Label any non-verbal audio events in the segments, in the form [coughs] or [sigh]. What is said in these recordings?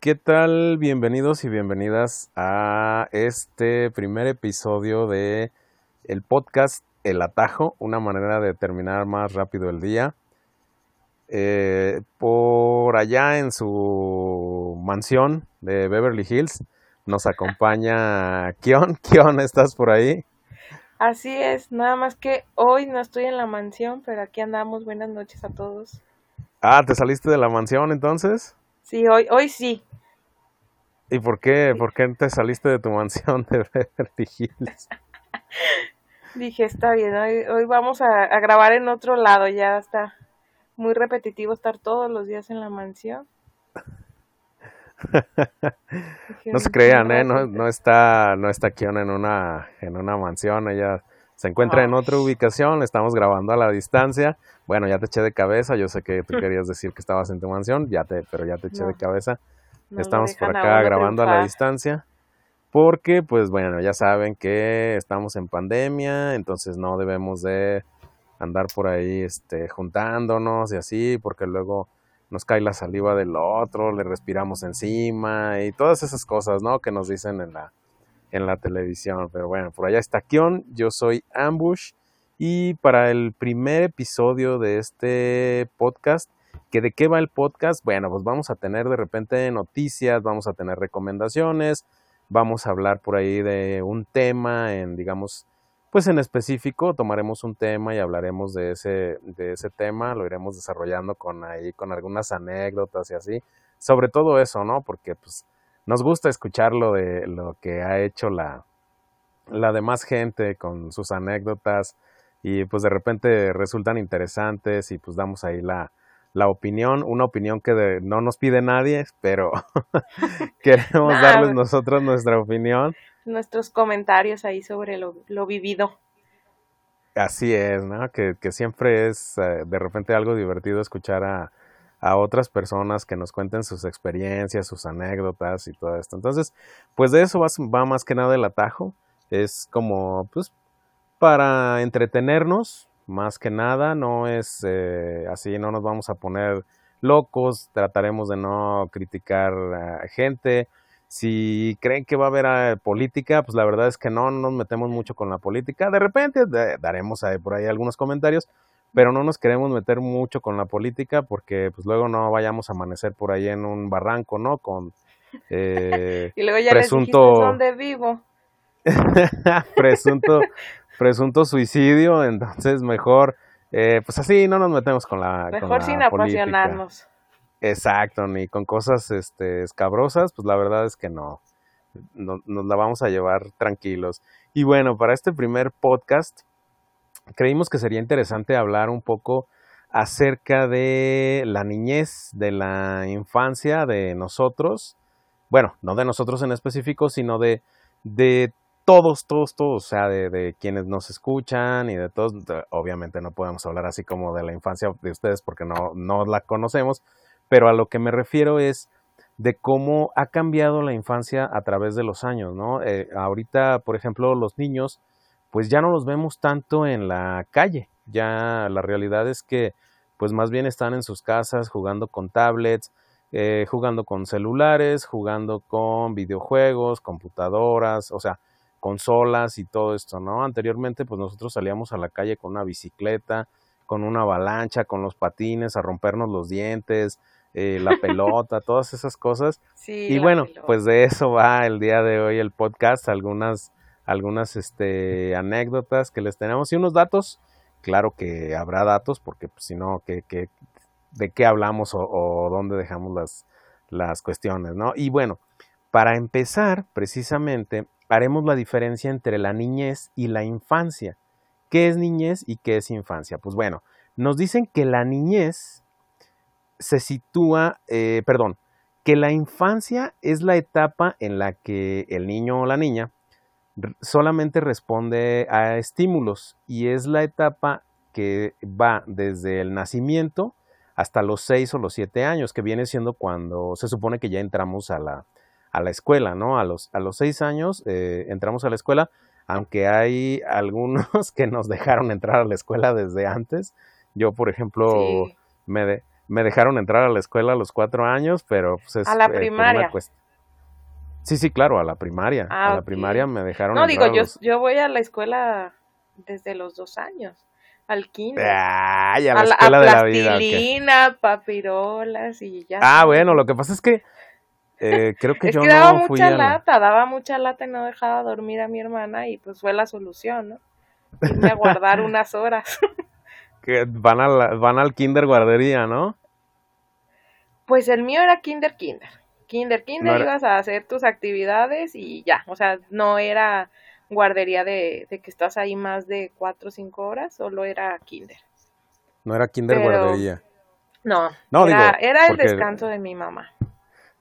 ¿Qué tal? Bienvenidos y bienvenidas a este primer episodio de el podcast El Atajo, una manera de terminar más rápido el día. Eh, por allá en su mansión de Beverly Hills nos acompaña Kion. [laughs] Kion, ¿estás por ahí? Así es, nada más que hoy no estoy en la mansión, pero aquí andamos. Buenas noches a todos. Ah, ¿te saliste de la mansión entonces? Sí, hoy, hoy sí. ¿Y por qué, por qué te saliste de tu mansión de Beverly Hills? Dije, está bien, hoy, vamos a, grabar en otro lado, ya está muy repetitivo estar todos los días en la mansión. [laughs] no se crean, ¿eh? No, no está, no está aquí en una, en una mansión, ella se encuentra en otra ubicación, estamos grabando a la distancia. Bueno, ya te eché de cabeza, yo sé que tú [laughs] querías decir que estabas en tu mansión, ya te, pero ya te eché de cabeza. estamos por acá grabando a la distancia. Porque, pues bueno, ya saben que estamos en pandemia, entonces no debemos de andar por ahí este, juntándonos y así, porque luego nos cae la saliva del otro, le respiramos encima y todas esas cosas, ¿no? Que nos dicen en la, en la televisión. Pero bueno, por allá está Kion, yo soy Ambush y para el primer episodio de este podcast, ¿que ¿de qué va el podcast? Bueno, pues vamos a tener de repente noticias, vamos a tener recomendaciones, vamos a hablar por ahí de un tema en, digamos, pues en específico tomaremos un tema y hablaremos de ese, de ese tema, lo iremos desarrollando con ahí, con algunas anécdotas y así, sobre todo eso, ¿no? Porque pues nos gusta escuchar lo de lo que ha hecho la, la demás gente con sus anécdotas y pues de repente resultan interesantes y pues damos ahí la, la opinión, una opinión que no nos pide nadie, pero [laughs] queremos darles nosotros nuestra opinión nuestros comentarios ahí sobre lo, vivido. Así es, ¿no? Que, siempre es eh, de repente algo divertido escuchar a, a, otras personas que nos cuenten sus experiencias, sus anécdotas y todo esto. Entonces, pues de eso va, más que nada el atajo. Es como, pues, para entretenernos, más que nada, no es eh, así, no nos vamos a poner locos, trataremos de no criticar a gente, si creen que va a haber ah, política, pues la verdad es que no, nos metemos mucho con la política. De repente daremos por ahí algunos comentarios, pero no nos queremos meter mucho con la política porque pues luego no vayamos a amanecer por ahí en un barranco, ¿no? Con eh, [laughs] y luego ya presunto dónde vivo. [laughs] presunto presunto suicidio, entonces mejor eh, pues así no nos metemos con la mejor sin apasionarnos. Exacto, ni con cosas este, escabrosas, pues la verdad es que no. no. Nos la vamos a llevar tranquilos. Y bueno, para este primer podcast, creímos que sería interesante hablar un poco acerca de la niñez, de la infancia de nosotros. Bueno, no de nosotros en específico, sino de, de todos, todos, todos, o sea, de, de, quienes nos escuchan y de todos. Obviamente no podemos hablar así como de la infancia de ustedes porque no, no la conocemos, pero a lo que me refiero es de cómo ha cambiado la infancia a través de los años, ¿no? Eh, ahorita, por ejemplo, los niños, pues ya no los vemos tanto en la calle, ya la realidad es que, pues más bien están en sus casas jugando con tablets, eh, jugando con celulares, jugando con videojuegos, computadoras, o sea, consolas y todo esto, ¿no? Anteriormente, pues nosotros salíamos a la calle con una bicicleta, con una avalancha, con los patines, a rompernos los dientes, eh, la [laughs] pelota, todas esas cosas. y bueno, pues de eso va el día de hoy el podcast, algunas, algunas este, anécdotas que les tenemos y unos datos. Claro que habrá datos, porque pues, si no, ¿qué, de qué hablamos o, dónde dejamos las, las cuestiones, ¿no? Y bueno, para empezar, precisamente, haremos la diferencia entre la niñez y la infancia. ¿Qué es niñez y qué es infancia? Pues bueno, nos dicen que la niñez se sitúa, eh, perdón, que la infancia es la etapa en la que el niño o la niña solamente responde a estímulos y es la etapa que va desde el nacimiento hasta los 6 o los 7 años, que viene siendo cuando se supone que ya entramos a la, a la escuela, ¿no? A los, a los 6 años eh, entramos a la escuela, aunque hay algunos [laughs] que nos dejaron entrar a la escuela desde antes. Yo, por ejemplo, me, me dejaron entrar a la escuela a los cuatro años, pero pues es a la eh, primaria. Sí, sí, claro, a la primaria. Ah, a la primaria me dejaron No, digo, yo, los- yo voy a la escuela desde los dos años, al kinder. Ay, a la a la, a escuela de la vida. plastilina, papirolas y ya. Ah, bueno, lo que pasa es que eh, creo que [laughs] es yo que daba no fui mucha a la- lata, daba mucha lata y no dejaba dormir a mi hermana y pues fue la solución, ¿no? Irme a guardar [laughs] unas horas. [laughs] que van, a la- van al kinder guardería, ¿no? Pues el mío era kinder kinder. Kinder kinder No ibas a hacer tus actividades y ya, o sea, no era guardería de, de que estás ahí más de cuatro o cinco horas, solo era kinder. No era kinder Pero- guardería. No, No, era, digo, era el porque- descanso de mi mamá.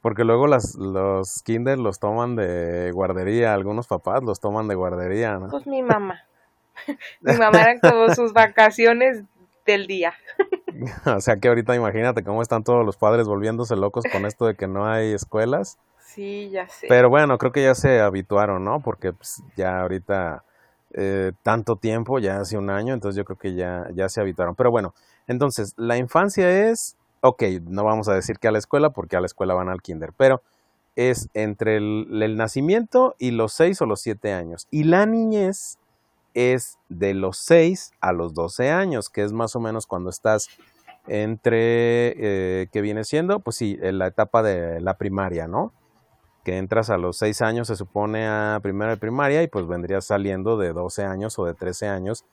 Porque luego las, los kinder los toman de guardería, algunos papás los toman de guardería, ¿no? Pues mi mamá. [laughs] mi mamá eran como sus vacaciones del día. [laughs] [laughs] O sea que ahorita imagínate cómo están todos los padres volviéndose locos con esto de que no hay escuelas. Sí, ya sé. Pero bueno, creo que ya se habituaron, ¿no? Porque pues, ya ahorita eh, tanto tiempo, ya hace un año, entonces yo creo que ya, ya se habituaron. Pero bueno, entonces la infancia es, ok, no vamos a decir que a la escuela, porque a la escuela van al kinder, pero es entre el, el nacimiento y los 6 o los 7 años. Y la niñez es de los 6 a los 12 años, que es más o menos cuando estás entre, eh, que viene siendo, pues sí, en la etapa de la primaria, ¿no? Que entras a los 6 años, se supone, a primero de primaria y pues vendrías saliendo de 12 años o de 13 años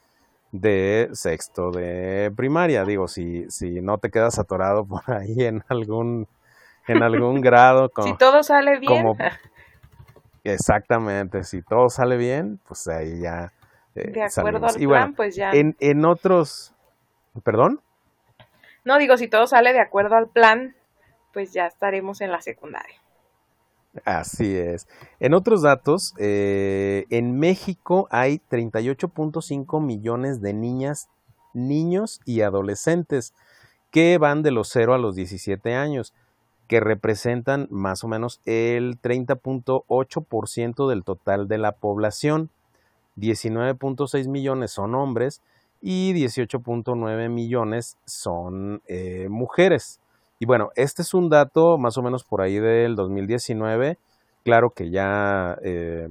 de sexto de primaria. Digo, si, si no te quedas atorado [laughs] por ahí en algún, en algún grado. [laughs] Con, si todo sale bien, como- [laughs] Exactamente, si todo sale bien, pues ahí ya. eh, de acuerdo salimos. al plan, bueno, pues ya. en, en otros. ¿Perdón? No digo, si todo sale de acuerdo al plan, pues ya estaremos en la secundaria. Así es. En otros datos, eh, en México hay 38.5 millones de niñas, niños y adolescentes que van de los 0 a los 17 años, que representan más o menos el 30.8% del total de la población. 19.6 millones son hombres y 18.9 millones son eh, mujeres. Y bueno, este es un dato más o menos por ahí del 2019. Claro que ya eh,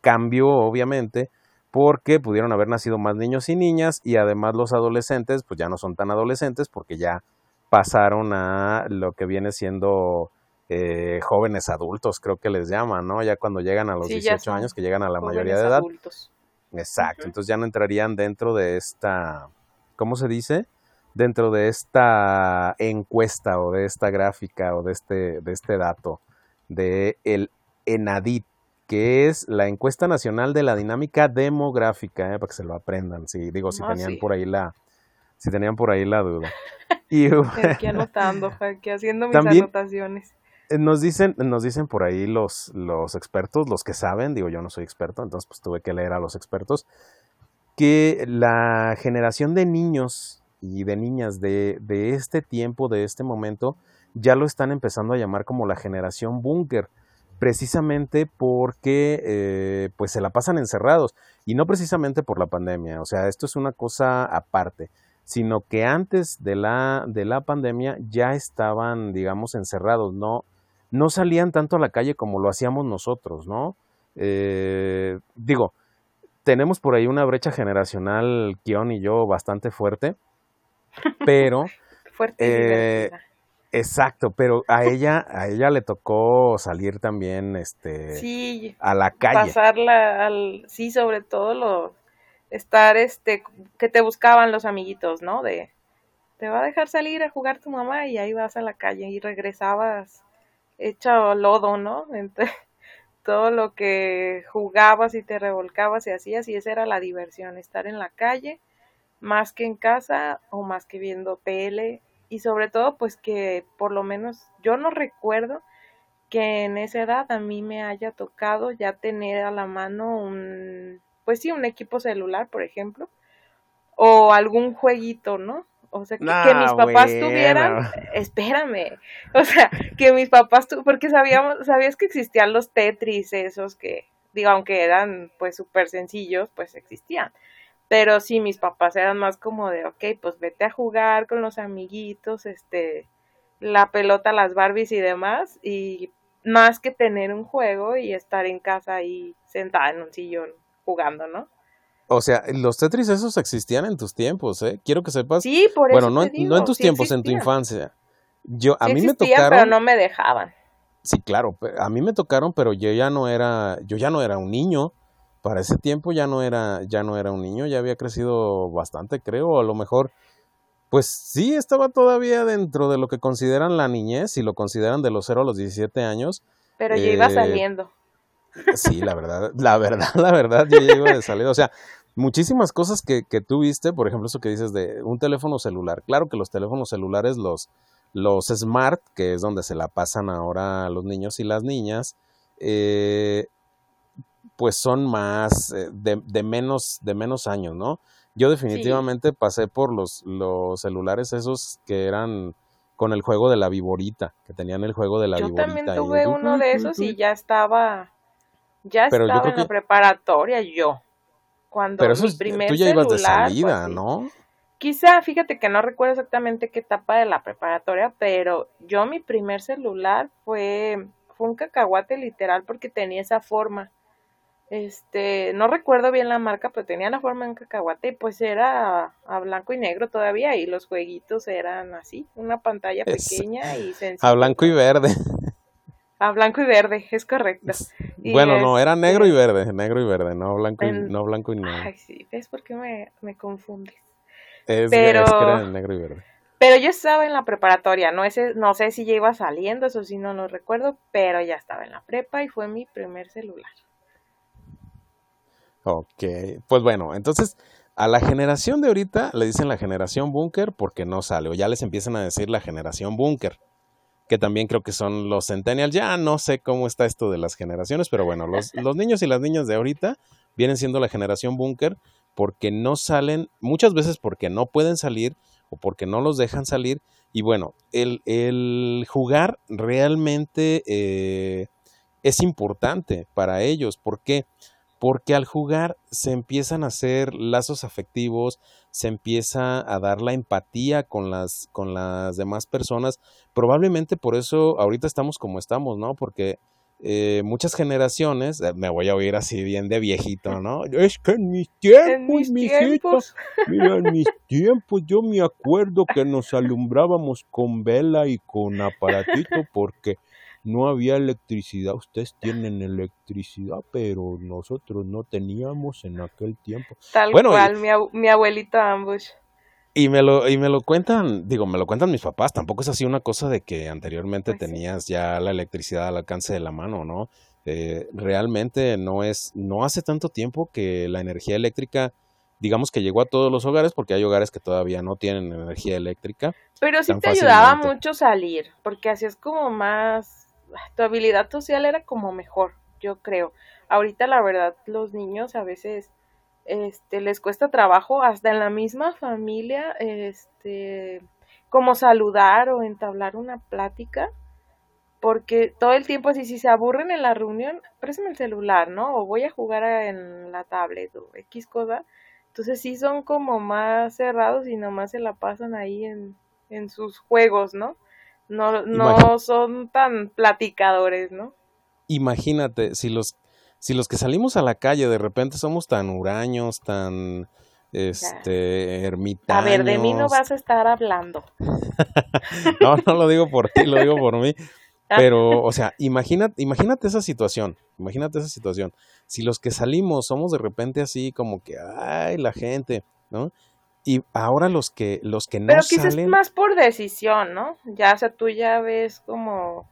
cambió, obviamente, porque pudieron haber nacido más niños y niñas y además los adolescentes, pues ya no son tan adolescentes porque ya pasaron a lo que viene siendo eh, jóvenes adultos, creo que les llaman, ¿no? Ya cuando llegan a los Sí, ya 18 son años, que llegan a la mayoría de edad. adultos. Exacto, entonces ya no entrarían dentro de esta, ¿cómo se dice? Dentro de esta encuesta o de esta gráfica o de este, de este dato de el ENADIT, que es la encuesta nacional de la dinámica demográfica, ¿eh? para que se lo aprendan, si digo, si Ah, tenían sí. por ahí la, si tenían por ahí la duda. [laughs] Y Aquí anotando, aquí haciendo mis También- anotaciones. Eh, Nos dicen, nos dicen por ahí los, los expertos, los que saben, digo yo no soy experto, entonces pues tuve que leer a los expertos, que la generación de niños y de niñas de, de este tiempo, de este momento, ya lo están empezando a llamar como la generación búnker, precisamente porque eh, pues se la pasan encerrados. Y no precisamente por la pandemia, o sea, esto es una cosa aparte, sino que antes de la, de la pandemia ya estaban, digamos, encerrados, no, no salían tanto a la calle como lo hacíamos nosotros, ¿no? Eh, digo, tenemos por ahí una brecha generacional, Kion y yo, bastante fuerte, [laughs] pero, Fuerte Eh, exacto, pero a ella, a ella le tocó salir también, este, Sí, a la calle. pasarla al, sí, sobre todo lo, estar, este, que te buscaban los amiguitos, ¿no? De, te va a dejar salir a jugar tu mamá y ahí vas a la calle y regresabas hecho lodo, ¿no? Entre [laughs] todo lo que jugabas y te revolcabas y hacías y esa era la diversión, estar en la calle más que en casa o más que viendo tele y sobre todo pues que por lo menos yo no recuerdo que en esa edad a mí me haya tocado ya tener a la mano un, pues sí, un equipo celular, por ejemplo, o algún jueguito, ¿no? O sea, que, que mis papás bueno. tuvieran, espérame, o sea, que mis papás, tu- porque sabíamos, sabías que existían los Tetris esos que, digo, aunque eran pues súper sencillos, pues existían. Pero sí, mis papás eran más como de, ok, pues vete a jugar con los amiguitos, este, la pelota, las Barbies y demás, y más que tener un juego y estar en casa ahí sentada en un sillón jugando, ¿no? O sea, los Tetris esos existían en tus tiempos, ¿eh? Quiero que sepas. Sí, por eso. Bueno, no, no en tus tiempos, en tu infancia. Yo, a mí me tocaron. Pero no me dejaban. Sí, claro, a mí me tocaron, pero yo ya no era, yo ya no era un niño. Para ese tiempo ya no era, ya no era un niño, ya había crecido bastante, creo. A lo mejor, pues sí, estaba todavía dentro de lo que consideran la niñez, si lo consideran de los 0 a los 17 años. Pero yo iba eh, saliendo. Sí, la verdad, la verdad, la verdad, yo ya iba de salida. O sea, muchísimas cosas que, que tú viste, por ejemplo, eso que dices de un teléfono celular. Claro que los teléfonos celulares, los, los smart, que es donde se la pasan ahora los niños y las niñas, eh, pues son más eh, de, de, menos, de menos años, ¿no? Yo definitivamente pasé por los, los celulares esos que eran con el juego de la viborita, que tenían el juego de la yo viborita. Yo también tuve uno de esos y ya estaba, ya estaba en la preparatoria yo. Cuando Pero eso mi primer tú ya celular, ibas de salida, pues, ¿no? Quizá, fíjate que no recuerdo exactamente qué etapa de la preparatoria, pero yo mi primer celular fue, fue un cacahuate literal porque tenía esa forma. Este, no recuerdo bien la marca, pero tenía la forma de un cacahuate y pues era a blanco y negro todavía y los jueguitos eran así, una pantalla Es- pequeña y sencilla. A blanco y verde. A blanco y verde, es correcto. Y bueno, no, era negro y verde, negro y verde, no blanco y, En- no blanco y negro. Ay, sí, ¿ves por qué me, me confundes? Es, pero- es que era negro y verde. Pero yo estaba en la preparatoria, no, ese, no sé si ya iba saliendo, eso sí no lo recuerdo, pero ya estaba en la prepa y fue mi primer celular. Ok, pues bueno, entonces a la generación de ahorita le dicen la generación búnker porque no sale, o ya les empiezan a decir la generación búnker, que también creo que son los centennials, ya no sé cómo está esto de las generaciones, pero bueno, los, [laughs] los niños y las niñas de ahorita vienen siendo la generación búnker porque no salen, muchas veces porque no pueden salir o porque no los dejan salir, y bueno, el, el jugar realmente eh, es importante para ellos, ¿por qué? porque al jugar se empiezan a hacer lazos afectivos, se empieza a dar la empatía con las, con las demás personas. Probablemente por eso ahorita estamos como estamos, ¿no? Porque eh, muchas generaciones, eh, me voy a oír así bien de viejito, ¿no? Es que en mis tiempos, En mis mijito, tiempos. mira, en mis tiempos yo me acuerdo que nos alumbrábamos con vela y con aparatito porque no había electricidad. Ustedes tienen electricidad, pero nosotros no teníamos en aquel tiempo. Tal Bueno, y- cual, mi, abu- mi abuelito Ambush. Y me lo, y me lo cuentan, digo, me lo cuentan mis papás. Tampoco es así una cosa de que anteriormente Pues sí. tenías ya la electricidad al alcance de la mano, ¿no? Eh, realmente no es, no hace tanto tiempo que la energía eléctrica, digamos que llegó a todos los hogares, porque hay hogares que todavía no tienen energía eléctrica. Pero sí te ayudaba mucho salir, porque así es como más, tu habilidad social era como mejor, yo creo. Ahorita la verdad los niños a veces este les cuesta trabajo hasta en la misma familia este como saludar o entablar una plática porque todo el tiempo así si se aburren en la reunión, préstame el celular, ¿no? O voy a jugar en la tablet o X cosa. Entonces sí son como más cerrados y nomás se la pasan ahí en, en sus juegos, ¿no? No, no son tan platicadores, ¿no? Imagínate, si los, si los que salimos a la calle de repente somos tan huraños, tan este ermitaños. A ver, de mí no vas a estar hablando. [laughs] No, no lo digo por ti, lo digo por mí. [laughs] Ah. Pero, o sea, imagínate, imagínate esa situación, imagínate esa situación. Si los que salimos somos de repente así como que, ay, la gente, ¿no? Y ahora los que, los que no Pero quizás salen, más por decisión, ¿no? Ya, o sea, tú ya ves como,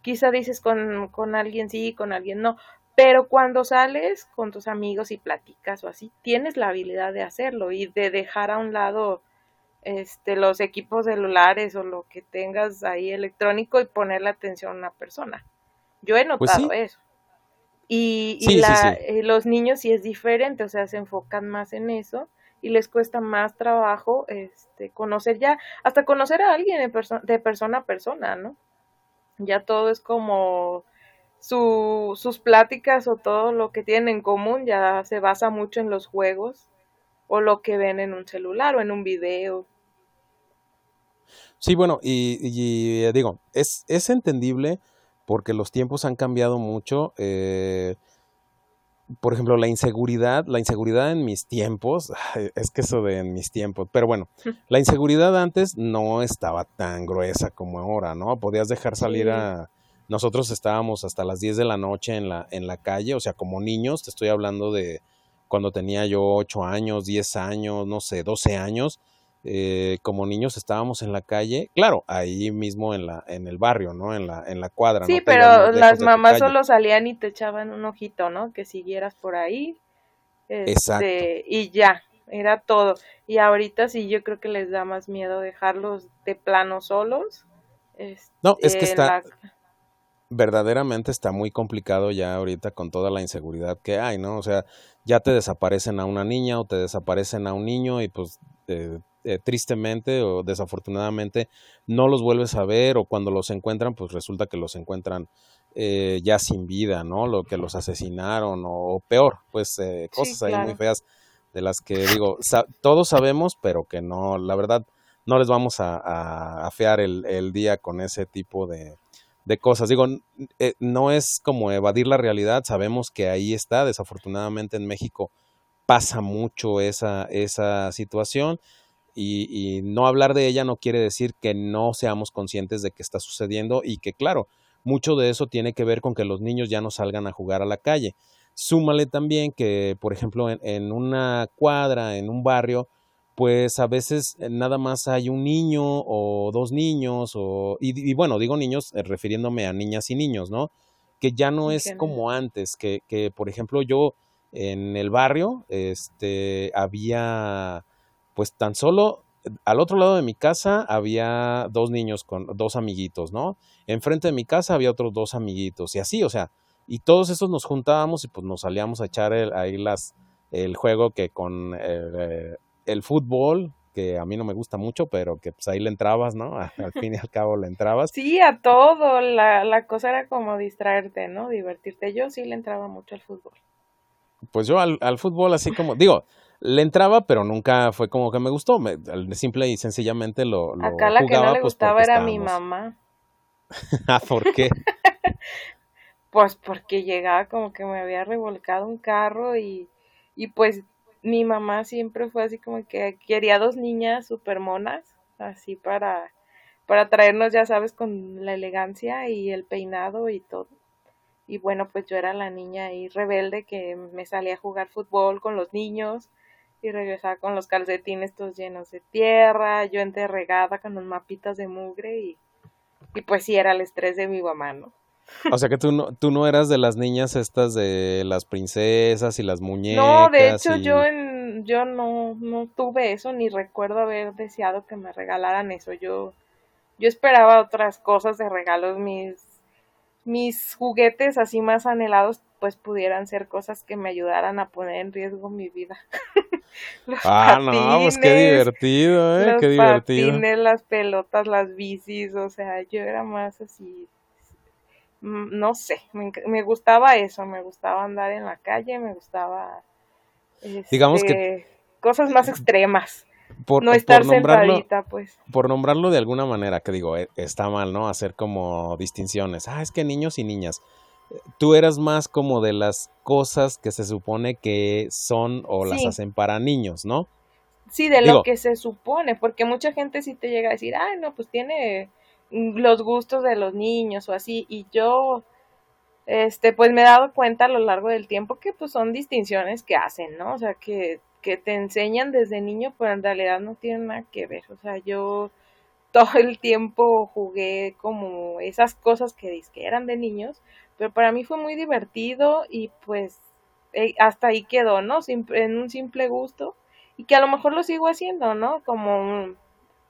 quizá dices con, con alguien sí, con alguien no, pero cuando sales con tus amigos y platicas o así, tienes la habilidad de hacerlo y de dejar a un lado este los equipos celulares o lo que tengas ahí electrónico y ponerle atención a una persona. Yo he Pues notado sí. eso. Y, y Sí, sí, la, sí. eh, los niños sí es diferente, o sea, se enfocan más en eso y les cuesta más trabajo este conocer ya, hasta conocer a alguien de, perso- de persona a persona, ¿no? Ya todo es como su, sus pláticas o todo lo que tienen en común ya se basa mucho en los juegos o lo que ven en un celular o en un video. Sí, bueno, y, eh, digo, es, es entendible porque los tiempos han cambiado mucho. Eh, por ejemplo, la inseguridad, la inseguridad en mis tiempos, es que eso de en mis tiempos, pero bueno, la inseguridad antes no estaba tan gruesa como ahora, ¿no? Podías dejar salir a... Nosotros estábamos hasta las 10 de la noche en la, en la calle, o sea, como niños, te estoy hablando de cuando tenía yo 8 años, 10 años, no sé, 12 años, eh, como niños estábamos en la calle, claro, ahí mismo en la en el barrio, ¿no? En la en la cuadra. Sí, pero las mamás solo salían y te echaban un ojito, ¿no? Que siguieras por ahí. Exacto. Este, y ya, era todo. Y ahorita sí, yo creo que les da más miedo dejarlos de plano solos. no, es que este, está verdaderamente está muy complicado ya ahorita con toda la inseguridad que hay, ¿no? O sea, ya te desaparecen a una niña o te desaparecen a un niño y pues eh, eh, tristemente o desafortunadamente no los vuelves a ver o cuando los encuentran pues resulta que los encuentran eh, ya sin vida, ¿no? Lo que los asesinaron o, peor, pues cosas ahí muy feas de las que digo, todos sabemos pero que no, la verdad no les vamos a, a afear el, el día con ese tipo de, de cosas. Digo, eh, no es como evadir la realidad, sabemos que ahí está, desafortunadamente en México pasa mucho esa, esa situación y, y, no hablar de ella no quiere decir que no seamos conscientes de que está sucediendo y que claro, mucho de eso tiene que ver con que los niños ya no salgan a jugar a la calle. Súmale también que, por ejemplo, en, en una cuadra, en un barrio, pues a veces eh, nada más hay un niño o dos niños, o, y, bueno, digo niños eh, refiriéndome a niñas y niños, ¿no? Que ya no es como antes, que, que por ejemplo yo en el barrio, este, había, pues tan solo al otro lado de mi casa había dos niños con dos amiguitos, ¿no? Enfrente de mi casa había otros dos amiguitos y así, o sea, y todos esos nos juntábamos y pues nos salíamos a echar ahí las, el juego que con eh, el fútbol, que a mí no me gusta mucho, pero que pues ahí le entrabas, ¿no? [laughs] Al fin y al cabo le entrabas. Sí, a todo. La, la cosa era como distraerte, ¿no? Divertirte. Yo sí le entraba mucho al fútbol. Pues yo al, al fútbol así como, digo, le entraba, pero nunca fue como que me gustó. Me, simple y sencillamente lo, lo Acá la que no le pues, gustaba era mi mamá. [laughs] ah, ¿por qué? [laughs] pues porque llegaba como que me había revolcado un carro y, y pues mi mamá siempre fue así como que quería dos niñas super monas, así para, para traernos, ya sabes, con la elegancia y el peinado y todo. Y bueno, pues yo era la niña ahí rebelde que me salía a jugar fútbol con los niños y regresaba con los calcetines todos llenos de tierra, yo enterregada con los mapitas de mugre y, y pues sí era el estrés de mi mamá, ¿no? O sea que tú no, tú no eras de las niñas estas de las princesas y las muñecas. No, de hecho yo en, yo no, no tuve eso, ni recuerdo haber deseado que me regalaran eso. Yo, yo esperaba otras cosas de regalos, mis, mis juguetes así más anhelados, pues pudieran ser cosas que me ayudaran a poner en riesgo mi vida. [laughs] ah, no, pues qué divertido, eh, los qué divertido. Patines, las pelotas, las bicis, o sea, yo era más así Mm, no sé, me, gustaba eso, me gustaba andar en la calle, me gustaba digamos que este, cosas más extremas. Por, no estar sentadita, pues. Por nombrarlo de alguna manera, que digo, eh, está mal, ¿no? Hacer como distinciones. Ah, es que niños y niñas. Tú eras más como de las cosas que se supone que son o las hacen para niños, ¿no? Sí, de lo que se supone, porque mucha gente sí te llega a decir, ay, no, pues tiene los gustos de los niños o así y yo este pues me he dado cuenta a lo largo del tiempo que pues son distinciones que hacen, ¿no? O sea, que, que te enseñan desde niño, pero en realidad no tienen nada que ver. O sea, yo [laughs] todo el tiempo jugué como esas cosas que, que eran de niños, pero para mí fue muy divertido y pues eh, hasta ahí quedó, ¿no? en un simple gusto y que a lo mejor lo sigo haciendo, ¿no? Como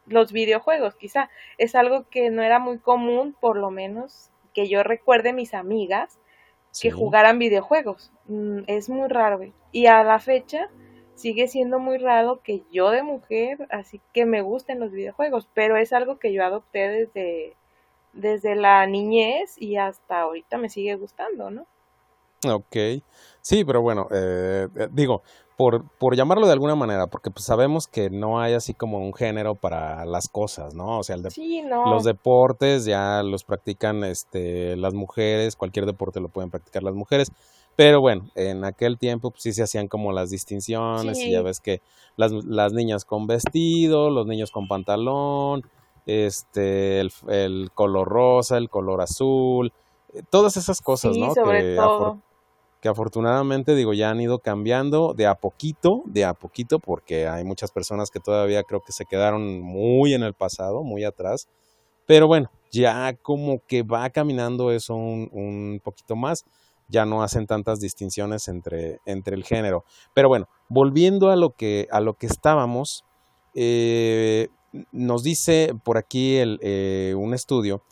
los videojuegos, quizá. Es algo que no era muy común, por lo menos que yo recuerde mis amigas que jugaran videojuegos. Mm, es muy raro. Y a la fecha sigue siendo muy raro que yo de mujer, así que me gusten los videojuegos, pero es algo que yo adopté desde, desde la niñez y hasta ahorita me sigue gustando, ¿no? Ok, sí, pero bueno, eh, eh, digo, por, por llamarlo de alguna manera, porque pues sabemos que no hay así como un género para las cosas, ¿no? O sea, el de- Sí, los deportes ya los practican este, las mujeres, cualquier deporte lo pueden practicar las mujeres, pero bueno, en aquel tiempo pues sí se hacían como las distinciones y ya ves que las, las niñas con vestido, los niños con pantalón, este, el, el color rosa, el color azul, eh, todas esas cosas, sí, ¿no? sobre Que afor- que afortunadamente digo ya han ido cambiando de a poquito, de a poquito, porque hay muchas personas que todavía creo que se quedaron muy en el pasado, muy atrás, pero bueno, ya como que va caminando eso un, un poquito más, ya no hacen tantas distinciones entre, entre el género. Pero bueno, volviendo a lo que, a lo que estábamos, eh, nos dice por aquí el, eh, un estudio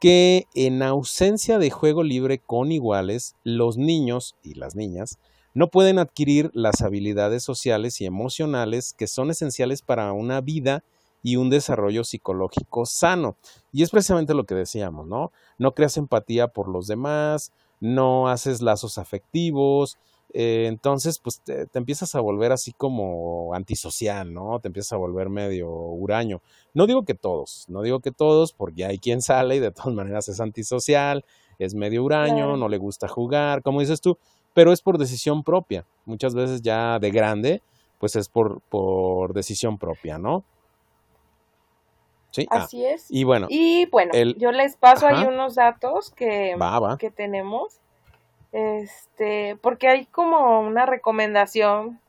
que en ausencia de juego libre con iguales, los niños y las niñas no pueden adquirir las habilidades sociales y emocionales que son esenciales para una vida y un desarrollo psicológico sano. Y es precisamente lo que decíamos, ¿no? No creas empatía por los demás, no haces lazos afectivos, eh, entonces pues te, te empiezas a volver así como antisocial, ¿no? Te empiezas a volver medio huraño. No digo que todos, no digo que todos, porque hay quien [laughs] sale y de todas maneras es antisocial, es medio huraño, no le gusta jugar, como dices tú, pero es por decisión propia. Muchas veces ya de grande, pues es por, por decisión propia, ¿no? Sí, ah, Así es. y bueno, Y bueno, el, yo les paso ahí unos datos que, va, va, que tenemos. Este, porque hay como una recomendación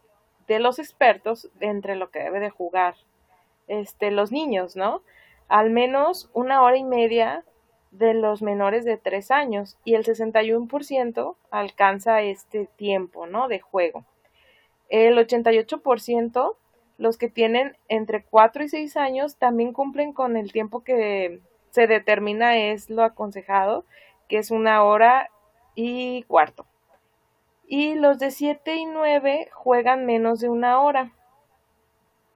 de los expertos entre lo que debe de jugar este, los niños, ¿no? Al menos una hora y media de los menores de 3 años y el 61% alcanza este tiempo, ¿no? De juego. El 88%, los que tienen entre 4 y 6 años, también cumplen con el tiempo que se determina es lo aconsejado, que es una hora y cuarto. Y los de 7 y 9 juegan menos de una hora,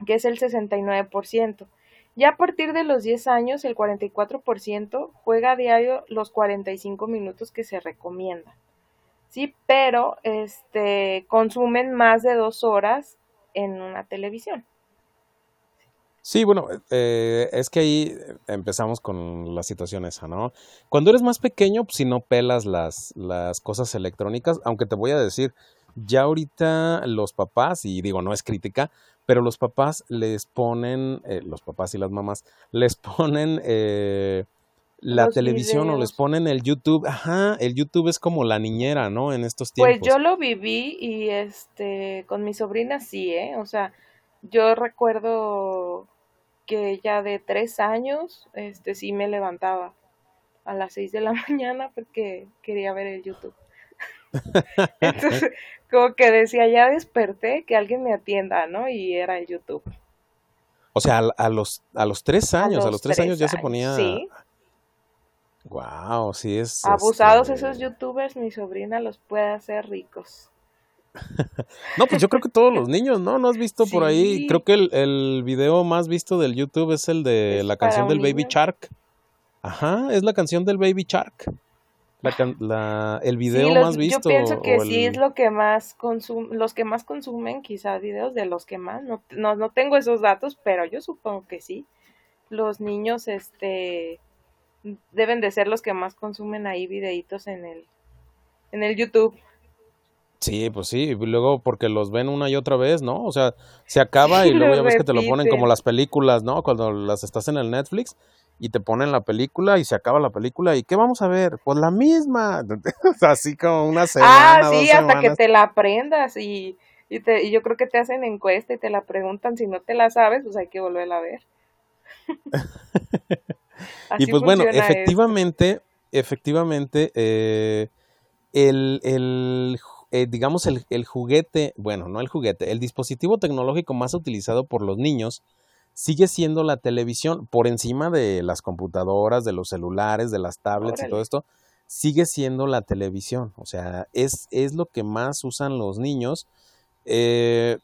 que es el 69%. Ya a partir de los 10 años, el 44% juega a diario los 45 minutos que se recomienda. Sí, pero este consumen más de dos horas en una televisión. Sí, bueno, eh, es que ahí empezamos con la situación esa, ¿no? Cuando eres más pequeño, pues si no pelas las, las cosas electrónicas, aunque te voy a decir, ya ahorita los papás, y digo, no es crítica, pero los papás les ponen, eh, los papás y las mamás, les ponen eh, la Los televisión o les ponen el YouTube. Ajá, el YouTube es como la niñera, ¿no? En estos Pues tiempos. yo lo viví y este con mi sobrina sí, ¿eh? O sea, yo recuerdo que ella de tres años, este sí me levantaba a las seis de la [laughs] mañana porque quería ver el YouTube. [laughs] Entonces, como que decía, ya desperté, que alguien me atienda, ¿no? Y era el YouTube. O sea, a, a los, a los tres años, a los los tres años ya se ponía... sí. Wow, sí es, Abusados esos este... youtubers, mi sobrina los puede hacer ricos. [laughs] No, pues yo creo que todos los niños, ¿no? ¿No has visto por ahí? Creo Sí, que el, el video más visto del YouTube es el de es la canción del Baby. Shark. Ajá, es la canción del Baby Shark. La, la, el Sí, video los, más yo visto pienso que sí es lo que más consum, los que más consumen, quizás videos de los que más, no, no, no tengo esos datos, pero yo supongo que sí. Los niños, este, deben de ser los que más consumen ahí videitos en el, en el YouTube. Sí, pues sí, y luego porque los ven una y otra vez, ¿no? O sea, se acaba [laughs] y luego ya ves que te lo ponen como las películas, ¿no? Cuando las estás en el Netflix y te ponen la película y se acaba la película y ¿qué vamos a ver? Pues la misma, [laughs] así como una Ah, semana, dos sí, hasta que te la aprendas y, y, te, y yo creo que te hacen encuesta y te la preguntan, si no te la sabes, pues hay que volverla a ver. [laughs] Y pues bueno, esto. efectivamente, efectivamente, eh, el, el eh, digamos, el, el juguete, bueno, no el juguete, el dispositivo tecnológico más utilizado por los niños sigue siendo la televisión, por encima de las computadoras, de los celulares, de las tablets y todo esto, sigue siendo la televisión. O sea, es, es lo que más usan los niños. eh,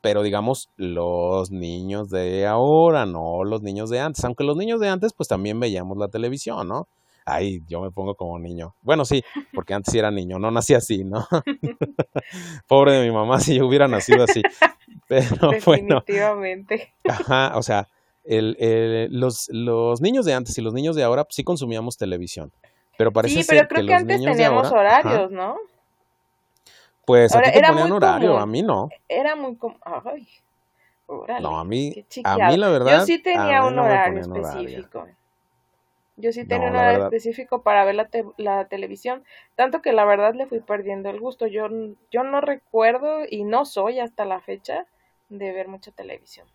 pero digamos, los niños de ahora, no los niños de antes. Aunque los niños de antes, pues también veíamos la televisión, ¿no? Ay, yo me pongo como niño. Bueno, sí, porque antes sí era niño, no nací así, ¿no? [laughs] Pobre de mi mamá si yo hubiera nacido así. [laughs] Pero bueno. Definitivamente. Ajá, o sea, el, el- los, los niños de antes y los niños de ahora pues, sí consumíamos televisión. Pero parece Sí, pero ser creo que que los antes teníamos ahora, ajá, horarios, ¿no? pues a Ahora, ti te era ponían horario, común. a mí no. Era muy como, ay, órale, No, a mí, a mí la verdad, Yo sí tenía a un no horario horario. Yo sí tenía No, un horario específico para ver la, te- la televisión, tanto que la verdad le fui perdiendo el gusto. Yo, yo no recuerdo y no soy hasta la fecha de ver mucha televisión.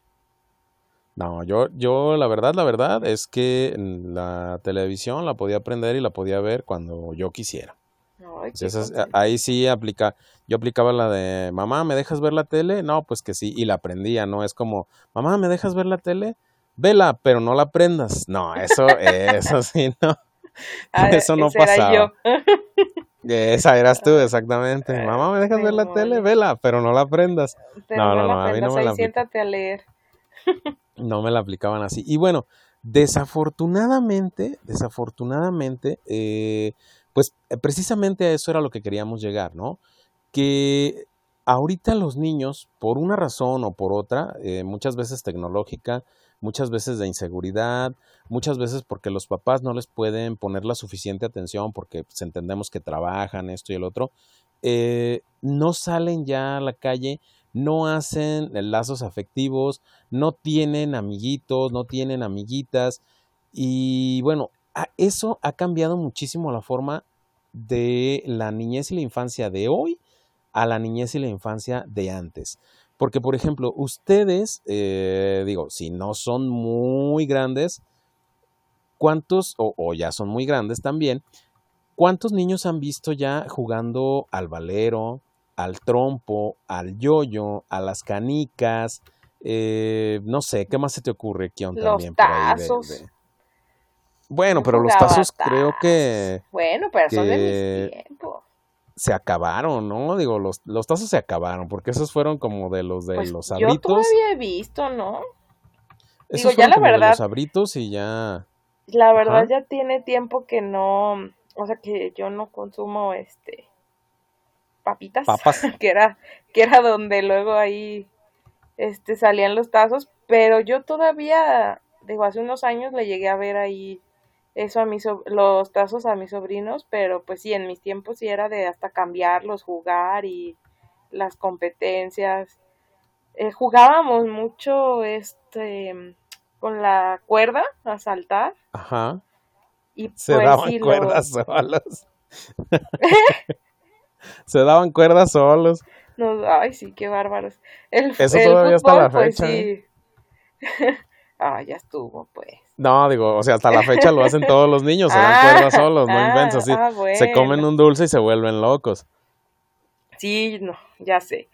No, yo, yo la verdad, la verdad es que la televisión la podía prender y la podía ver cuando yo quisiera. Ay, ahí sí aplica, yo aplicaba la de, mamá, ¿me dejas ver la tele? No, pues que sí, y la prendía, ¿no? Es como, mamá, ¿me dejas ver la tele? Vela, pero no la prendas. No, eso, [laughs] eso sí, no, Ah, [laughs] eso no ese era pasaba. yo. [laughs] Esa eras tú, exactamente. Mamá, ¿me dejas ver la tele? Vela, pero no la prendas. Pero No, no no, a mí no me la siéntate a leer. No me la aplicaban así. Y bueno, desafortunadamente, desafortunadamente, eh, pues eh, precisamente a eso era lo que queríamos llegar, ¿no? Que ahorita los niños, por una razón o por otra, eh, muchas veces tecnológica, muchas veces de inseguridad, muchas veces porque los papás no les pueden poner la suficiente atención porque pues, entendemos que trabajan esto y el otro, eh, no salen ya a la calle, no hacen lazos afectivos, no tienen amiguitos, no tienen amiguitas. Y bueno, eso ha cambiado muchísimo la forma de la niñez y la infancia de hoy a la niñez y la infancia de antes. Porque, por ejemplo, ustedes, eh, digo, si no son muy grandes, ¿cuántos, o, o ya son muy grandes también, cuántos niños han visto ya jugando al valero, al trompo, al yoyo, a las canicas? Eh, no sé, ¿qué más se te ocurre, Kion, Los también por ahí de- tazos. de- Bueno, pero los tazos creo que. Bueno, pero son de mis tiempos. Se acabaron, ¿no? Digo, los, los tazos se acabaron, porque esos fueron como de los de Pues los yo sabritos. todavía he visto, ¿no? Esos digo, ya la verdad- los sabritos y ya. La verdad Ajá. ya tiene tiempo que no, o sea que yo no consumo este papitas, Papas. [laughs] que era que era donde luego ahí este salían los tazos, pero yo todavía digo hace unos años le llegué a ver ahí eso a mis los tazos a mis sobrinos, pero pues sí en mis tiempos sí era de hasta cambiarlos, jugar y las competencias. Eh, jugábamos mucho este con la cuerda a saltar Ajá. y Se pues daban cuerdas [laughs] solos. se daban cuerdas solos. ay, sí, qué bárbaros. El, Eso el todavía fútbol, la pues fecha, sí. [laughs] ah, ya estuvo, pues. No, digo, o sea, hasta la fecha lo hacen todos los niños, se dan [laughs] Ah, cuerdas solos, no ah, inventes así. ah, Se comen un dulce y se vuelven locos. Sí, no, ya sé.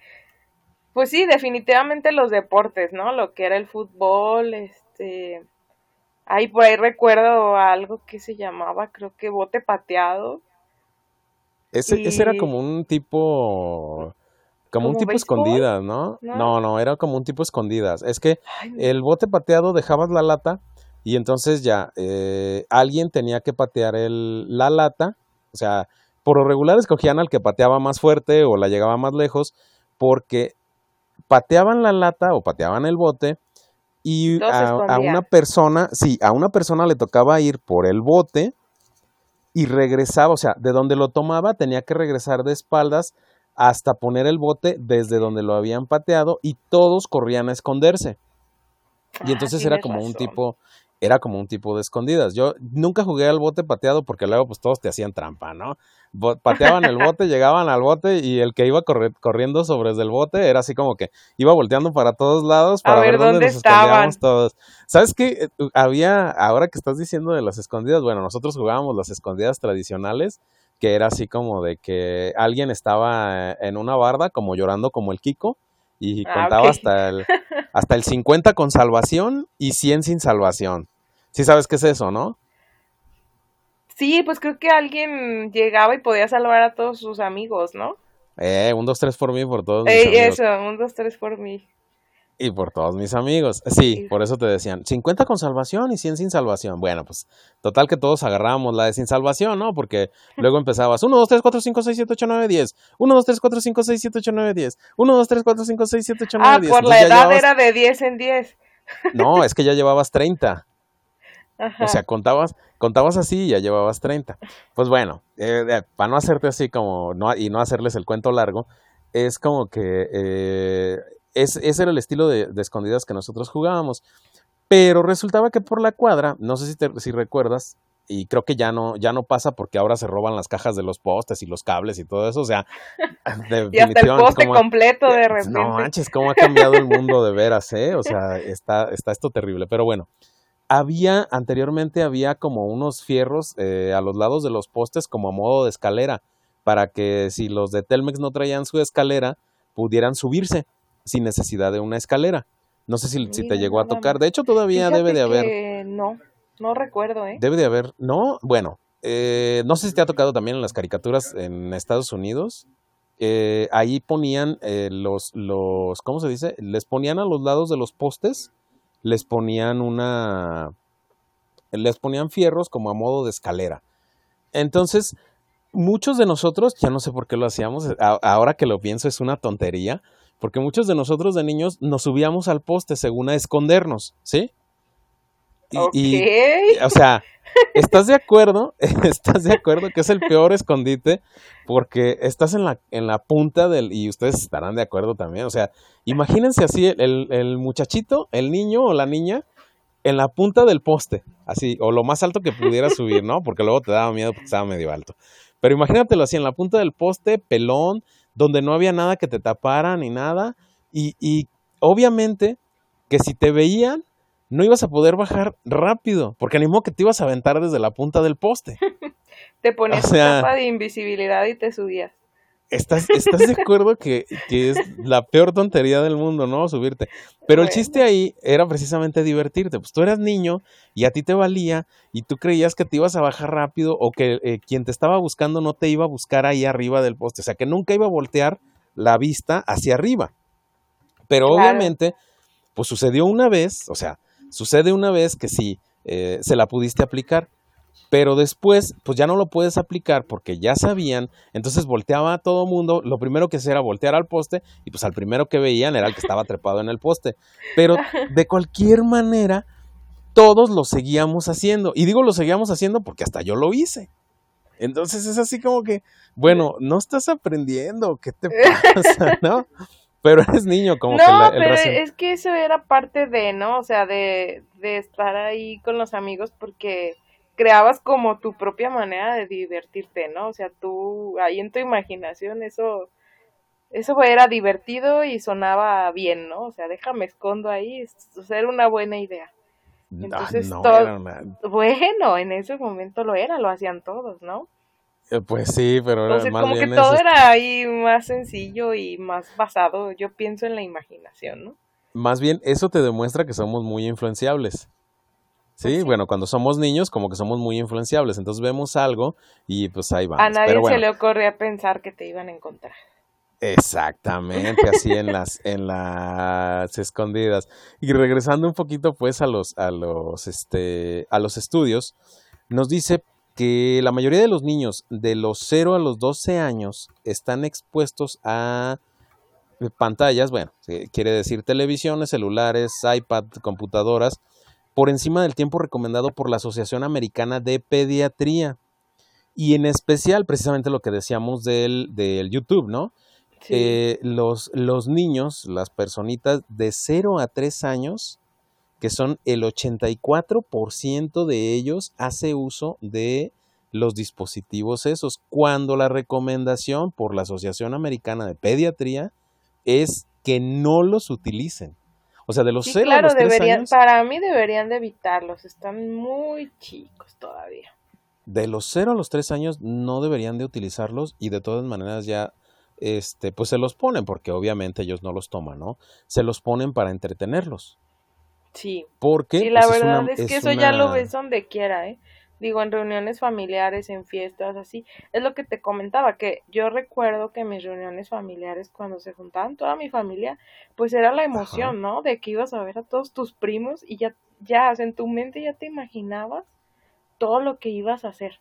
Pues sí, definitivamente los deportes, ¿no? Lo que era el fútbol, este... Ahí por ahí recuerdo algo que se llamaba, creo que bote pateado. Ese, ese era como un tipo. Como un ¿Como tipo béisbol? escondidas, ¿no? ¿No? No, no, era como un tipo escondidas. Es que Ay, el bote pateado dejabas la lata y entonces ya eh, alguien tenía que patear el, la lata. O sea, por lo regular escogían al que pateaba más fuerte o la llegaba más lejos porque pateaban la lata o pateaban el bote y a, una persona, sí, a una persona le tocaba ir por el bote y regresaba, o sea, de donde lo tomaba tenía que regresar de espaldas hasta poner el bote desde donde lo habían pateado y todos corrían a esconderse. Y Ah, entonces era como un tipo, era como un tipo de escondidas. Yo nunca jugué al bote pateado porque luego pues todos te hacían trampa, ¿no? Pateaban el bote, [laughs] llegaban al bote y el que iba corriendo sobre el bote era así como que iba volteando para todos lados A para ver ver dónde dónde nos escondíamos estaban. todos. ¿Sabes qué? Eh, Había, ahora que estás diciendo de las escondidas, bueno, nosotros jugábamos las escondidas tradicionales, que era así como de que alguien estaba en una barda como llorando como el Kiko y Ah, contaba hasta el hasta el 50 con salvación y 100 sin salvación. Sí sabes qué es eso, ¿no? Sí, pues creo que alguien llegaba y podía salvar a todos sus amigos, ¿no? Eh, un, dos, tres por mí, por todos mis Ey, amigos. eso, un, dos, tres por mí. Y por todos mis amigos. Sí, por eso te decían, 50 con salvación y 100 sin salvación. Bueno, pues total que todos agarrábamos la de sin salvación, ¿no? Porque [laughs] luego empezabas 1, 2, 3, 4, 5, 6, 7, 8, 9, 10. 1, 2, 3, 4, 5, 6, 7, 8, 9, 10. 1, 2, 3, 4, 5, 6, 7, 8, 9, 10. Ah, por la edad era de 10 en 10. No, es que ya llevabas 30. Ajá. O sea, contabas, contabas así y ya llevabas 30. Pues bueno, eh, eh, para no hacerte así como, no, y no hacerles el cuento largo, es como que eh, es, ese era el estilo de, de, escondidas que nosotros jugábamos. Pero resultaba que por la cuadra, no sé si, te, si recuerdas, y creo que ya no, ya no pasa porque ahora se roban las cajas de los postes y los cables y todo eso, o sea, [laughs] y hasta el poste como, completo de repente. No manches, cómo ha cambiado el mundo de veras, ¿eh? O sea, está, está esto terrible, pero bueno. Había, anteriormente había como unos fierros eh, a los lados de los postes como a modo de escalera, para que si los de Telmex no traían su escalera, pudieran subirse sin necesidad de una escalera. No sé si, Mira, si te llegó a tocar. De hecho, todavía debe de haber. Que no, no recuerdo, ¿eh? Debe de haber. No, bueno, eh, no sé si te ha tocado también en las caricaturas en Estados Unidos. Eh, ahí ponían eh, los, los, ¿cómo se dice? Les ponían a los lados de los postes, les ponían una, les ponían fierros como a modo de escalera. Entonces, muchos de nosotros, ya no sé por qué lo hacíamos, ahora que lo pienso es una tontería, porque muchos de nosotros de niños nos subíamos al poste según a escondernos, ¿sí? Y, okay. y, o sea, ¿estás de acuerdo? [laughs] ¿Estás de acuerdo que es el peor escondite? Porque estás en la, en la punta del, y ustedes estarán de acuerdo también, o sea, imagínense así el, el muchachito, el niño o la niña, en la punta del poste, así, o lo más alto que pudiera subir, ¿no? Porque luego te daba miedo porque estaba medio alto. Pero imagínatelo así, en la punta del poste, pelón, donde no había nada que te tapara ni nada. Y, y obviamente que si te veían, no ibas a poder bajar rápido, porque animó que te ibas a aventar desde la punta del poste. [laughs] te ponías o sea, capa de invisibilidad y te subías. ¿Estás, estás de acuerdo que, que, es la peor tontería del mundo, ¿no? Subirte. Pero bueno. el chiste ahí era precisamente divertirte. Pues tú eras niño y a ti te valía y tú creías que te ibas a bajar rápido o que eh, quien te estaba buscando no te iba a buscar ahí arriba del poste. O sea, que nunca iba a voltear la vista hacia arriba. Pero claro. obviamente, pues sucedió una vez, o sea, sucede una vez que sí, eh, se la pudiste aplicar pero después pues ya no lo puedes aplicar porque ya sabían, entonces volteaba a todo mundo, lo primero que hacía era voltear al poste y pues al primero que veían era el que estaba trepado en el poste, pero [laughs] de cualquier manera todos lo seguíamos haciendo y digo lo seguíamos haciendo porque hasta yo lo hice. Entonces es así como que, bueno, no estás aprendiendo, ¿qué te [laughs] pasa, no? Pero eres niño, como no, que la, pero es que eso era parte de, ¿no? O sea, de, de estar ahí con los amigos porque creabas como tu propia manera de divertirte, ¿no? O sea, tú ahí en tu imaginación eso eso era divertido y sonaba bien, ¿no? O sea, déjame escondo ahí, o sea, era una buena idea. Entonces, ah, no, todo, era una... bueno, en ese momento lo era, lo hacían todos, ¿no? Eh, Pues sí, pero Entonces, más como que todo eso- era ahí más sencillo y más basado, yo pienso en la imaginación, ¿no? más bien eso te demuestra que somos muy influenciables. Sí, bueno, cuando somos niños como que somos muy influenciables, entonces vemos algo y pues ahí vamos. A nadie Pero bueno, se le ocurría pensar que te iban a encontrar. Exactamente, así en las, en las escondidas. Y regresando un poquito pues a los, a los, este, a los estudios, nos dice que la mayoría de los niños de los 0 a los 12 años están expuestos a pantallas, bueno, quiere decir televisiones, celulares, iPad, computadoras, por encima del tiempo recomendado por la Asociación Americana de Pediatría. Y en especial, precisamente lo que decíamos del, del YouTube, ¿no? Sí. eh, los, los niños, las personitas de 0 a 3 años, que son el 84% de ellos, hace uso de los dispositivos esos, cuando la recomendación por la Asociación Americana de Pediatría es que no los utilicen. O sea, de los Sí, 0 a los 3 deberían, años, para mí deberían de evitarlos, están muy chicos todavía. de los 0 a los 3 años no deberían de utilizarlos y de todas maneras ya este pues se los ponen porque obviamente ellos no los toman, ¿no? Se los ponen para entretenerlos. Sí, Porque sí, la pues, verdad una- es, que eso ya lo ves donde quiera, ¿eh? Digo, en reuniones familiares, en fiestas, así. Es lo que te comentaba, que yo recuerdo que mis reuniones familiares, cuando se juntaban toda mi familia, pues era la emoción, ¿no? De que ibas a ver a todos tus primos y ya, ya, en tu mente ya te imaginabas todo lo que ibas a hacer.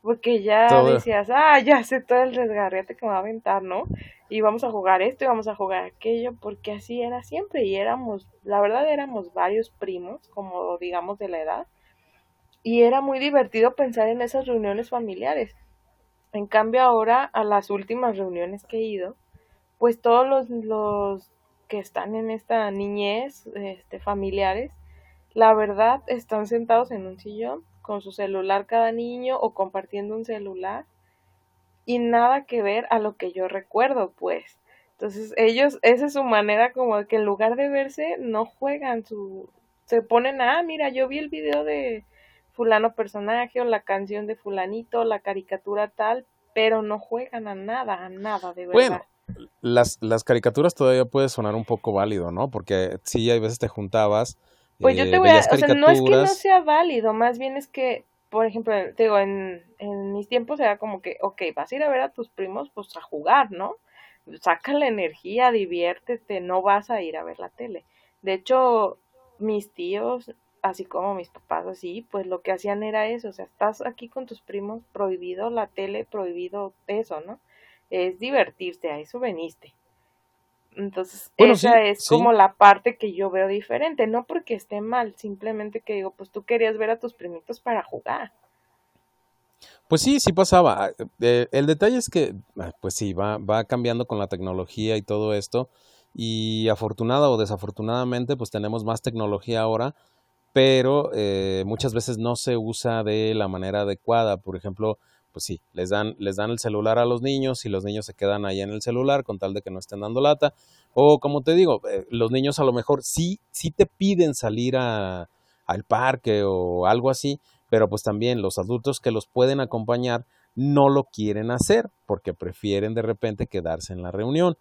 Porque ya decías, ah, ya sé todo el desgarriate que me va a aventar, ¿no? Y vamos a jugar esto y vamos a jugar aquello, porque así era siempre. Y éramos, la verdad, éramos varios primos, como digamos de la edad y era muy divertido pensar en esas reuniones familiares. En cambio ahora, a las últimas reuniones que he ido, pues todos los, los que están en esta niñez este, familiares, la verdad están sentados en un sillón con su celular cada niño o compartiendo un celular y nada que ver a lo que yo recuerdo, pues. Entonces ellos, esa es su manera como que en lugar de verse, no juegan su... Se ponen, ah, mira, yo vi el video de, fulano personaje o la canción de fulanito, la caricatura tal, pero no juegan a nada, a nada, de verdad. Bueno, las, las caricaturas todavía puede sonar un poco válido, ¿no? Porque sí, hay veces te juntabas. Pues yo eh, te voy a, o sea, no es que no sea válido, más bien es que, por ejemplo, te digo, en, en mis tiempos era como que, ok, vas a ir a ver a tus primos, pues a jugar, ¿no? Saca la energía, diviértete, no vas a ir a ver la tele. De hecho, mis tíos así como mis papás así, pues lo que hacían era eso, o sea, estás aquí con tus primos, prohibido la tele, prohibido eso, ¿no? Es divertirte, a eso veniste. Entonces, esa es como la parte que yo veo diferente, no porque esté mal, simplemente que digo, pues tú querías ver a tus primitos para jugar. Pues sí, sí pasaba. Eh, el detalle es que, ah, pues sí, va, va cambiando con la tecnología y todo esto. Y afortunada o desafortunadamente, pues tenemos más tecnología ahora pero eh, muchas veces no se usa de la manera adecuada. Por ejemplo, pues sí, les dan, les dan el celular a los niños y los niños se quedan ahí en el celular con tal de que no estén dando lata. O como te digo, eh, los niños a lo mejor sí, sí te piden salir a, al parque o algo así, pero pues también los adultos que los pueden acompañar no lo quieren hacer porque prefieren de repente quedarse en la reunión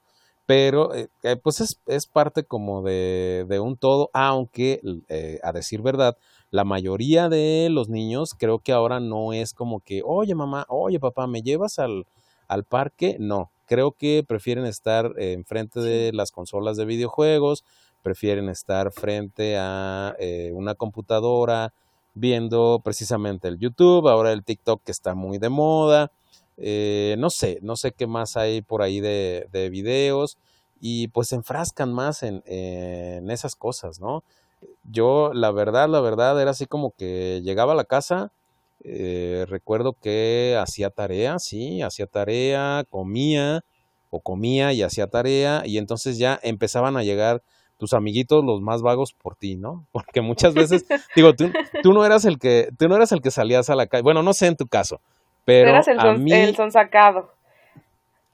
pero eh, eh, pues es, es, parte como de, de un todo, aunque eh, a decir verdad, la mayoría de los niños creo que ahora no es como que, oye mamá, oye papá, ¿me llevas al, al parque? No, creo que prefieren estar enfrente de las consolas de videojuegos, prefieren estar frente a una computadora viendo precisamente el YouTube, ahora el TikTok que está muy de moda, eh, no sé, no sé qué más hay por ahí de, de videos y pues se enfrascan más en, en, esas cosas, ¿no? Yo, la verdad, la verdad, era así como que llegaba a la casa, eh, recuerdo que hacía tarea, sí, hacía tarea, comía o comía y hacía tarea y entonces ya empezaban a llegar tus amiguitos los más vagos por ti, ¿no? [laughs] Porque muchas veces, digo, tú, tú no eras el que, tú no eras el que salías a la calle, bueno, no sé en tu caso, pero Eras el, a mí, el sonsacado.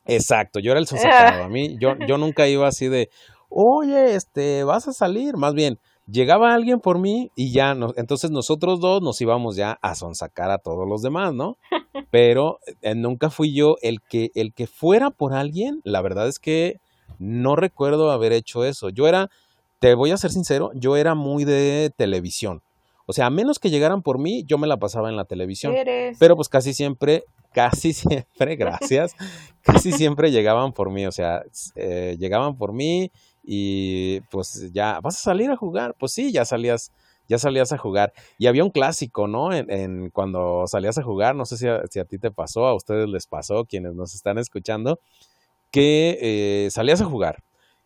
Exacto, yo era el [laughs] sonsacado. A mí, yo, yo nunca iba así de, oye, este, vas a salir. Más bien, llegaba alguien por mí y ya, no, entonces nosotros dos nos íbamos ya a sonsacar a todos los demás, ¿no? [laughs] Pero eh, nunca fui yo el que, el que fuera por alguien. La verdad es que no recuerdo haber hecho eso. Yo era, te voy a ser sincero, yo era muy de televisión. O sea, a menos que llegaran por mí, yo me la pasaba en la televisión. Pero pues casi siempre, casi siempre, [laughs] gracias, casi siempre llegaban por mí. O sea, eh, llegaban por mí y pues ya, ¿vas a salir a jugar? Pues sí, ya salías, ya salías a jugar. Y había un clásico, ¿no? En, cuando salías a jugar, no sé si a, si a, ti te pasó, a ustedes les pasó, quienes nos están escuchando, que eh, salías a jugar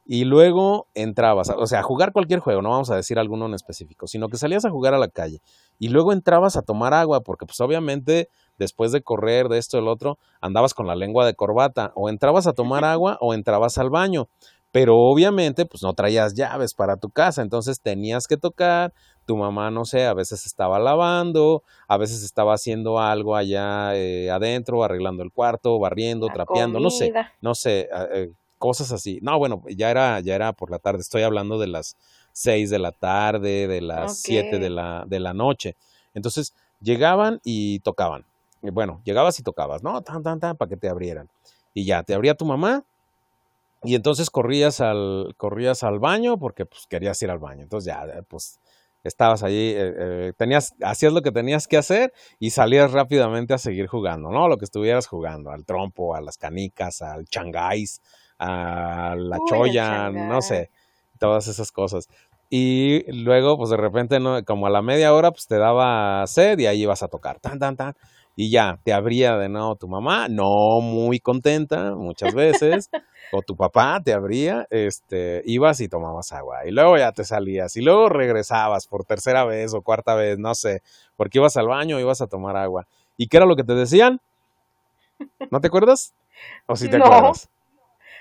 y luego entrabas, o sea, a jugar cualquier juego, no vamos a decir alguno en específico, sino que salías a jugar a la calle y luego entrabas a tomar agua, porque pues obviamente después de correr de esto del otro, andabas con la lengua de corbata, o entrabas a tomar agua o entrabas al baño, pero obviamente pues no traías llaves para tu casa, entonces tenías que tocar, tu mamá, no sé, a veces estaba lavando, a veces estaba haciendo algo allá eh, adentro, arreglando el cuarto, barriendo, trapeando, no sé, no sé. Eh, cosas así. No, bueno, ya era, ya era por la tarde. Estoy hablando de las seis de la tarde, de las siete de la, de la noche. Entonces, llegaban y tocaban. Bueno, llegabas y tocabas, ¿no? Tan, tan, tan, para que te abrieran. Y ya, te abría tu mamá. Y entonces corrías al, corrías al baño porque pues querías ir al baño. Entonces ya, pues estabas allí, eh, eh, tenías, hacías lo que tenías que hacer y salías rápidamente a seguir jugando, ¿no? Lo que estuvieras jugando, al trompo, a las canicas, al changáis, a la choya, no sé, todas esas cosas. Y luego, pues de repente, ¿no? como a la media hora, pues te daba sed y ahí ibas a tocar, tan, tan, tan. Y ya, te abría de nuevo tu mamá, no muy contenta muchas veces, [laughs] o tu papá te abría, este, ibas y tomabas agua. Y luego ya te salías, y luego regresabas por tercera vez o cuarta vez, no sé, porque ibas al baño, ibas a tomar agua. ¿Y qué era lo que te decían? ¿No te acuerdas? ¿O si te acuerdas?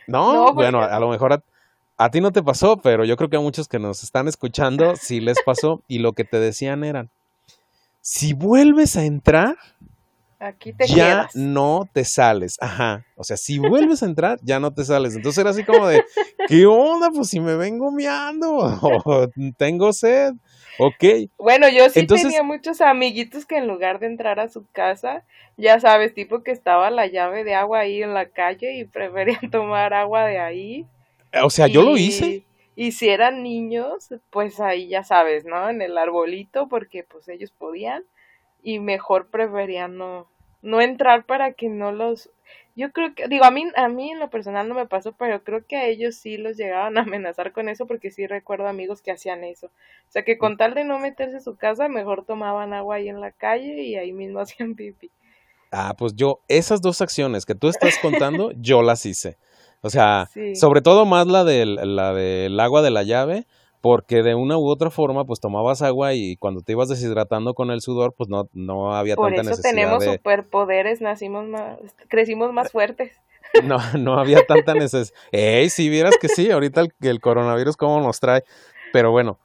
No, bueno, a, lo mejor a, ti no te pasó, pero yo creo que a muchos que nos están escuchando [laughs] sí les pasó y lo que te decían eran, si vuelves a entrar, Aquí te ya no te sales. Ajá. O sea, si vuelves a entrar, ya no te sales. Entonces era así como de, ¿qué onda? Pues si me vengo miando [laughs] o tengo sed. Ok. Bueno, yo sí tenía muchos amiguitos que en lugar de entrar a su casa, ya sabes, tipo que estaba la llave de agua ahí en la calle y preferían [laughs] tomar agua de ahí. O sea, yo lo hice. Y si eran niños, pues ahí ya sabes, ¿no? En el arbolito, porque pues ellos podían y mejor preferían no, no entrar para que no los yo creo que, digo, a mí, a mí en lo personal no me pasó, pero creo que a ellos sí los llegaban a amenazar con eso, porque sí recuerdo amigos que hacían eso. O sea, que con tal de no meterse a su casa, mejor tomaban agua ahí en la calle y ahí mismo [laughs] hacían pipi. Ah, pues yo, esas dos acciones que tú estás contando, [laughs] yo las hice. O sea, sobre todo más la del, la del agua de la llave, porque de una u otra forma pues tomabas agua y cuando te ibas deshidratando con el sudor pues no, no había tanta necesidad. Por eso tenemos superpoderes, nacimos más, crecimos más fuertes. [laughs] No, no había tanta necesidad. Ey, si vieras que sí, ahorita el, el coronavirus cómo nos trae. Pero bueno,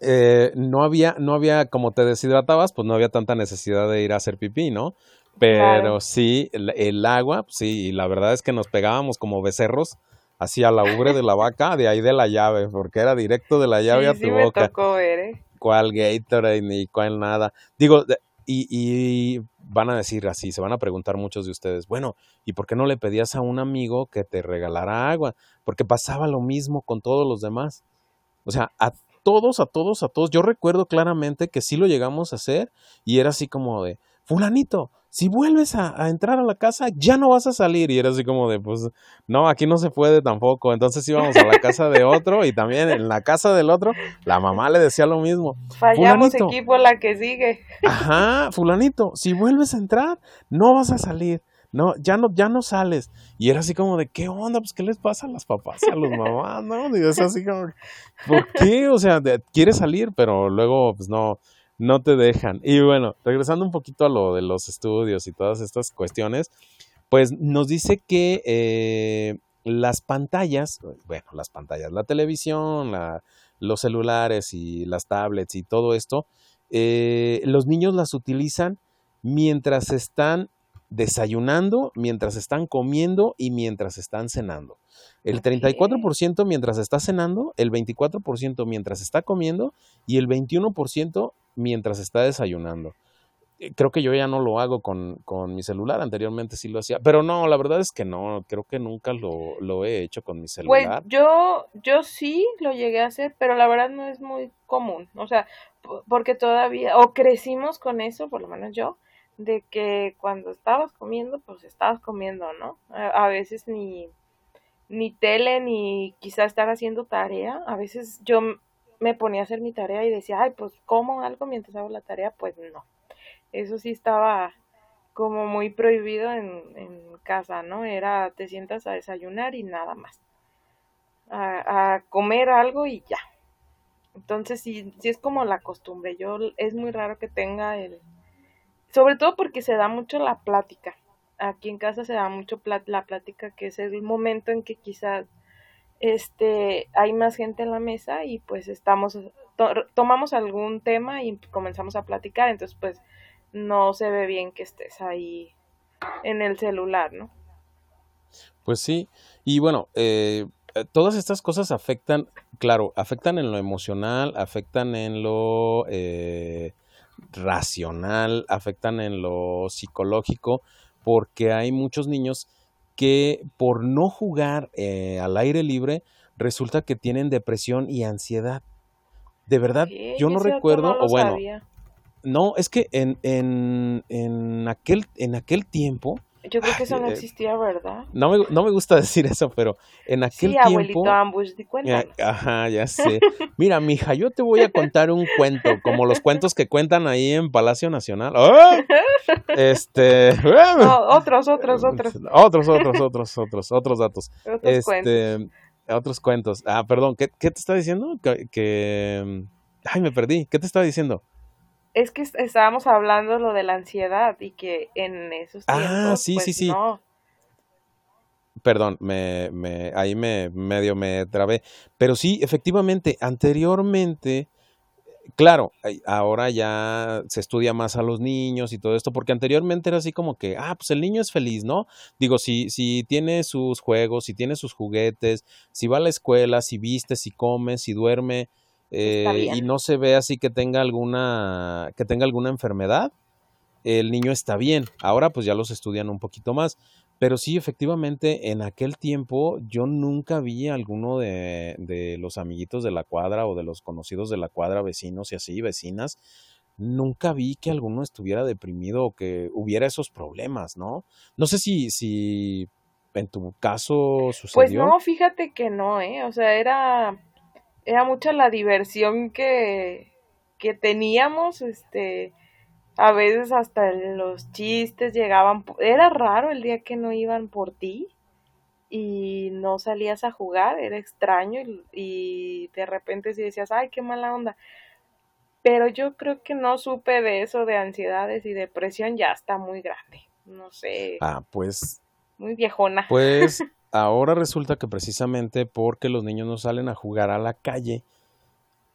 eh, no había, no había, como te deshidratabas, pues no había tanta necesidad de ir a hacer pipí, ¿no? Pero sí, el, el, agua, sí, y la verdad es que nos pegábamos como becerros hacia la ubre de la [laughs] vaca, de ahí de la llave, porque era directo de la llave a tu sí boca. Me tocó ver, ¿eh? ¿Cuál Gatorade ni cuál nada? Digo, y, y van a decir así, se van a preguntar muchos de ustedes, bueno, ¿y por qué no le pedías a un amigo que te regalara agua? Porque pasaba lo mismo con todos los demás. O sea, a todos, a todos, a todos. Yo recuerdo claramente que sí lo llegamos a hacer y era así como de, fulanito, si vuelves a, entrar a la casa, ya no vas a salir. Y era así como de, pues, no, aquí no se puede tampoco. Entonces íbamos a la casa de otro y también en la casa del otro, la mamá le decía lo mismo. Fallamos equipo la que sigue. Ajá, fulanito, si vuelves a entrar, no vas a salir. No, ya no, ya no sales. Y era así como de, ¿qué onda? Pues, ¿qué les pasa a las papás y a los mamás? ¿No? Y es así como, ¿por qué? O sea, quiere salir, pero luego, pues no, no te dejan. Y bueno, regresando un poquito a lo de los estudios y todas estas cuestiones, pues nos dice que eh, las pantallas, bueno, las pantallas, la televisión, los celulares y las tablets y todo esto, eh, los niños las utilizan mientras están desayunando, mientras están comiendo y mientras están cenando. El 34% mientras está cenando, el 24% mientras está comiendo y el 21% mientras está desayunando. Eh, creo que yo ya no lo hago con, con, mi celular, anteriormente sí lo hacía, pero no, la verdad es que no, creo que nunca lo, lo he hecho con mi pues, celular. Pues yo, yo sí lo llegué a hacer, pero la verdad no es muy común, o sea, porque todavía, o crecimos con eso, por lo menos yo, de que cuando estabas comiendo, pues estabas comiendo, ¿no? A, a veces ni, ni tele, ni quizá estar haciendo tarea, a veces yo me ponía a hacer mi tarea y decía, ay, pues como algo mientras hago la tarea, pues no. Eso sí estaba como muy prohibido en, en casa, ¿no? Era, te sientas a desayunar y nada más. A, comer algo y ya. Entonces sí, sí es como la costumbre. Yo es muy raro que tenga el... Sobre todo porque se da mucho la plática. Aquí en casa se da mucho la plática, que es el momento en que quizás este, hay más gente en la mesa y pues estamos, tomamos algún tema y comenzamos a platicar, entonces pues no se ve bien que estés ahí en el celular, ¿no? Pues sí, y bueno, eh, todas estas cosas afectan, claro, afectan en lo emocional, afectan en lo eh, racional, afectan en lo psicológico, porque hay muchos niños que por no jugar eh, al aire libre resulta que tienen depresión y ansiedad. De verdad, yo no recuerdo, no o bueno, sabía. no, es que en, en, en, aquel, en aquel tiempo, yo creo que eso no eh, existía, ¿verdad? No me, no me gusta [laughs] decir eso, pero en aquel sí, tiempo... abuelito Ambush, ya, eh, Ajá, ya [laughs] sé. Mira, mija, yo te voy a contar un cuento, como los cuentos que cuentan ahí en Palacio Nacional. ¡Oh! Este... [laughs] No, otros, otros, otros. Otros, otros, otros, otros, otros datos. Otros este, cuentos. Otros cuentos. Ah, perdón, ¿qué, qué te está diciendo? Que... Ay, me perdí. ¿Qué te estaba diciendo? Es que est- estábamos hablando lo de la ansiedad y que en esos Ah, tiempos, sí, sí, pues sí. no. Perdón, me, me, ahí me medio me trabé. Pero sí, efectivamente, anteriormente, claro, ahora ya se estudia más a los niños y todo esto, porque anteriormente era así como que, ah, pues el niño es feliz, ¿no? Digo, si, si tiene sus juegos, si tiene sus juguetes, si va a la escuela, si viste, si come, si duerme, eh, y no se ve así que tenga alguna, que tenga alguna enfermedad, el niño está bien. Ahora pues ya los estudian un poquito más. Pero sí, efectivamente, en aquel tiempo yo nunca vi a alguno de, de los amiguitos de la cuadra o de los conocidos de la cuadra, vecinos y así, vecinas, nunca vi que alguno estuviera deprimido o que hubiera esos problemas, ¿no? No sé si, si en tu caso Pues sucedió. no, fíjate que no, ¿eh? O sea, era, era mucha la diversión que, que teníamos, este, a veces hasta los chistes llegaban, era raro el día que no iban por ti y no salías a jugar, era extraño y, y de repente si decías, ay, qué mala onda. Pero yo creo que no supe de eso de ansiedades y depresión, ya está muy grande, no sé, Ah, pues muy viejona. Pues [laughs] ahora resulta que precisamente porque los niños no salen a jugar a la calle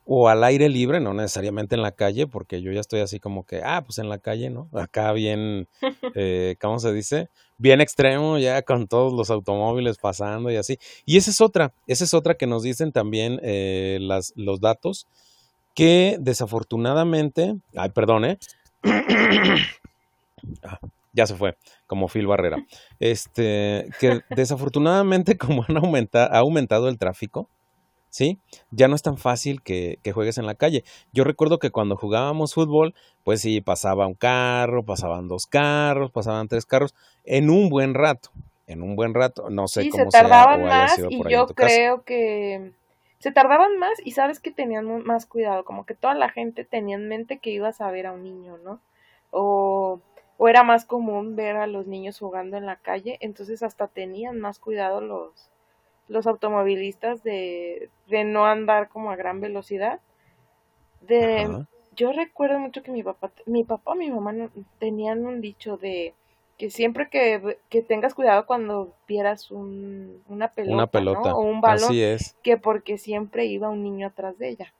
o al aire libre, no necesariamente en la calle, porque yo ya estoy así como que, ah, pues en la calle, ¿no? Acá bien, [laughs] eh, ¿cómo se dice? Bien extremo, ya con todos los automóviles pasando y así. Y esa es otra, esa es otra que nos dicen también eh, las, los datos, que desafortunadamente, ay, perdón, ¿eh? [coughs] Ah, ya se fue, como Phil Barrera. Este, que desafortunadamente, [laughs] como han aumentado, ha aumentado el tráfico, ¿sí? Ya no es tan fácil que, que juegues en la calle. Yo recuerdo que cuando jugábamos fútbol, pues sí, pasaba un carro, pasaban dos carros, pasaban tres carros, en un buen rato, en un buen rato. No sé Sí, se cómo sea tardaban o más sido y yo creo que se tardaban más y sabes que tenían más cuidado, como que toda la gente tenía en mente que ibas a ver a un niño, ¿no? O, o era más común ver a los niños jugando en la calle, entonces hasta tenían más cuidado los, los automovilistas de, de no andar como a gran velocidad. De, yo recuerdo mucho que mi papá, mi papá y mi mamá no- tenían un dicho de que siempre que, que tengas cuidado cuando vieras un, una pelota, Una ¿no? pelota, O un balón, así es, que porque siempre iba un niño atrás de ella.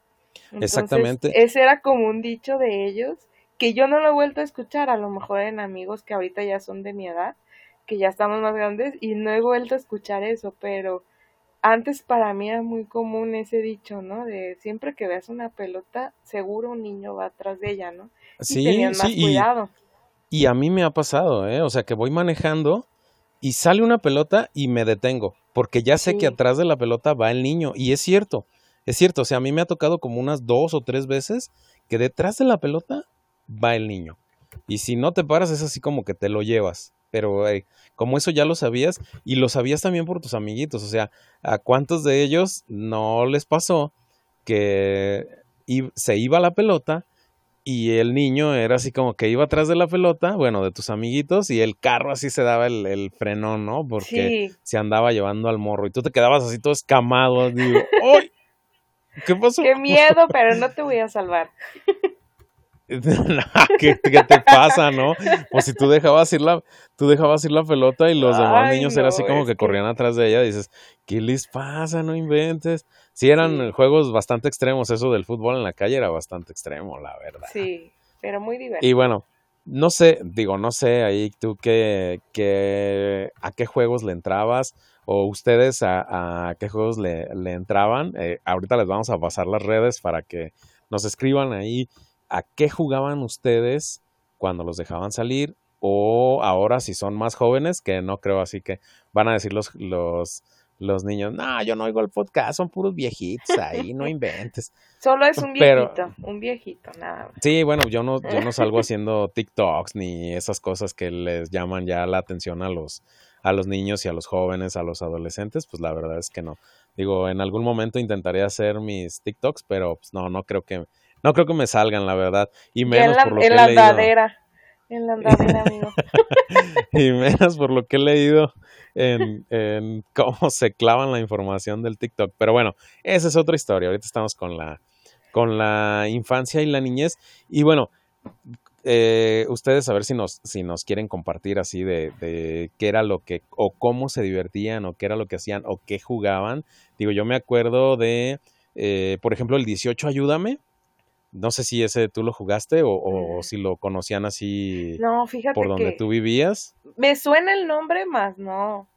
Entonces, exactamente. ese era como un dicho de ellos que yo no lo he vuelto a escuchar, a lo mejor en amigos que ahorita ya son de mi edad, que ya estamos más grandes y no he vuelto a escuchar eso, pero antes para mí era muy común ese dicho, ¿no? De siempre que veas una pelota, seguro un niño va atrás de ella, ¿no? Y Sí, tenían más sí, y, cuidado. y a mí me ha pasado, ¿eh? O sea, que voy manejando y sale una pelota y me detengo, porque ya sé que atrás de la pelota va el niño. Y es cierto, es cierto, o sea, a mí me ha tocado como unas dos o tres veces que detrás de la pelota va el niño. Y si no te paras es así como que te lo llevas. Pero eh, como eso ya lo sabías y lo sabías también por tus amiguitos, o sea, ¿a cuántos de ellos no les pasó que se iba la pelota y el niño era así como que iba atrás de la pelota, bueno, de tus amiguitos, y el carro así se daba el, el frenón, ¿no? Porque sí, se andaba llevando al morro y tú te quedabas así todo escamado, digo, ¡ay! ¿Qué pasó? qué miedo, pero no te voy a salvar. [laughs] [laughs] ¿Qué, qué te pasa, no? Pues si tú dejabas ir la, tú dejabas ir la pelota y los demás Ay, niños era así como es que corrían atrás de ella, dices, ¿qué les pasa? No inventes. Sí, eran sí, juegos bastante extremos, eso del fútbol en la calle era bastante extremo, la verdad. sí, pero muy Y divertido. bueno, no sé, digo, no sé ahí tú qué, qué, a qué juegos le entrabas o ustedes a, a qué juegos le, le entraban. Eh, ahorita les vamos a pasar las redes para que nos escriban ahí a qué jugaban ustedes cuando los dejaban salir o ahora si son más jóvenes, que no creo así que van a decir los, los, los niños, no, yo no oigo el podcast, son puros viejitos ahí, no [laughs] inventes. Solo es un viejito, un viejito, nada Sí, bueno, yo no, yo no salgo [laughs] haciendo TikToks ni esas cosas que les llaman ya la atención a los, a los niños y a los jóvenes, a los adolescentes, pues la verdad es que no. Digo, en algún momento intentaré hacer mis TikToks, pero pues no, no creo que, no creo que me salgan, la verdad. Y menos por lo que he leído. En la andadera, [laughs] amigo. y menos por lo que he leído en, en, cómo se clavan la información del TikTok. Pero bueno, esa es otra historia. Ahorita estamos con la, con la infancia y la niñez. Y bueno, eh, ustedes a ver si nos, si nos quieren compartir así de, de, qué era lo que, o cómo se divertían, o qué era lo que hacían, o qué jugaban. Digo, yo me acuerdo de, eh, por ejemplo, el 18 Ayúdame. No sé si ese tú lo jugaste o, o, si lo conocían así no, fíjate por donde tú vivías. Me suena el nombre más, no.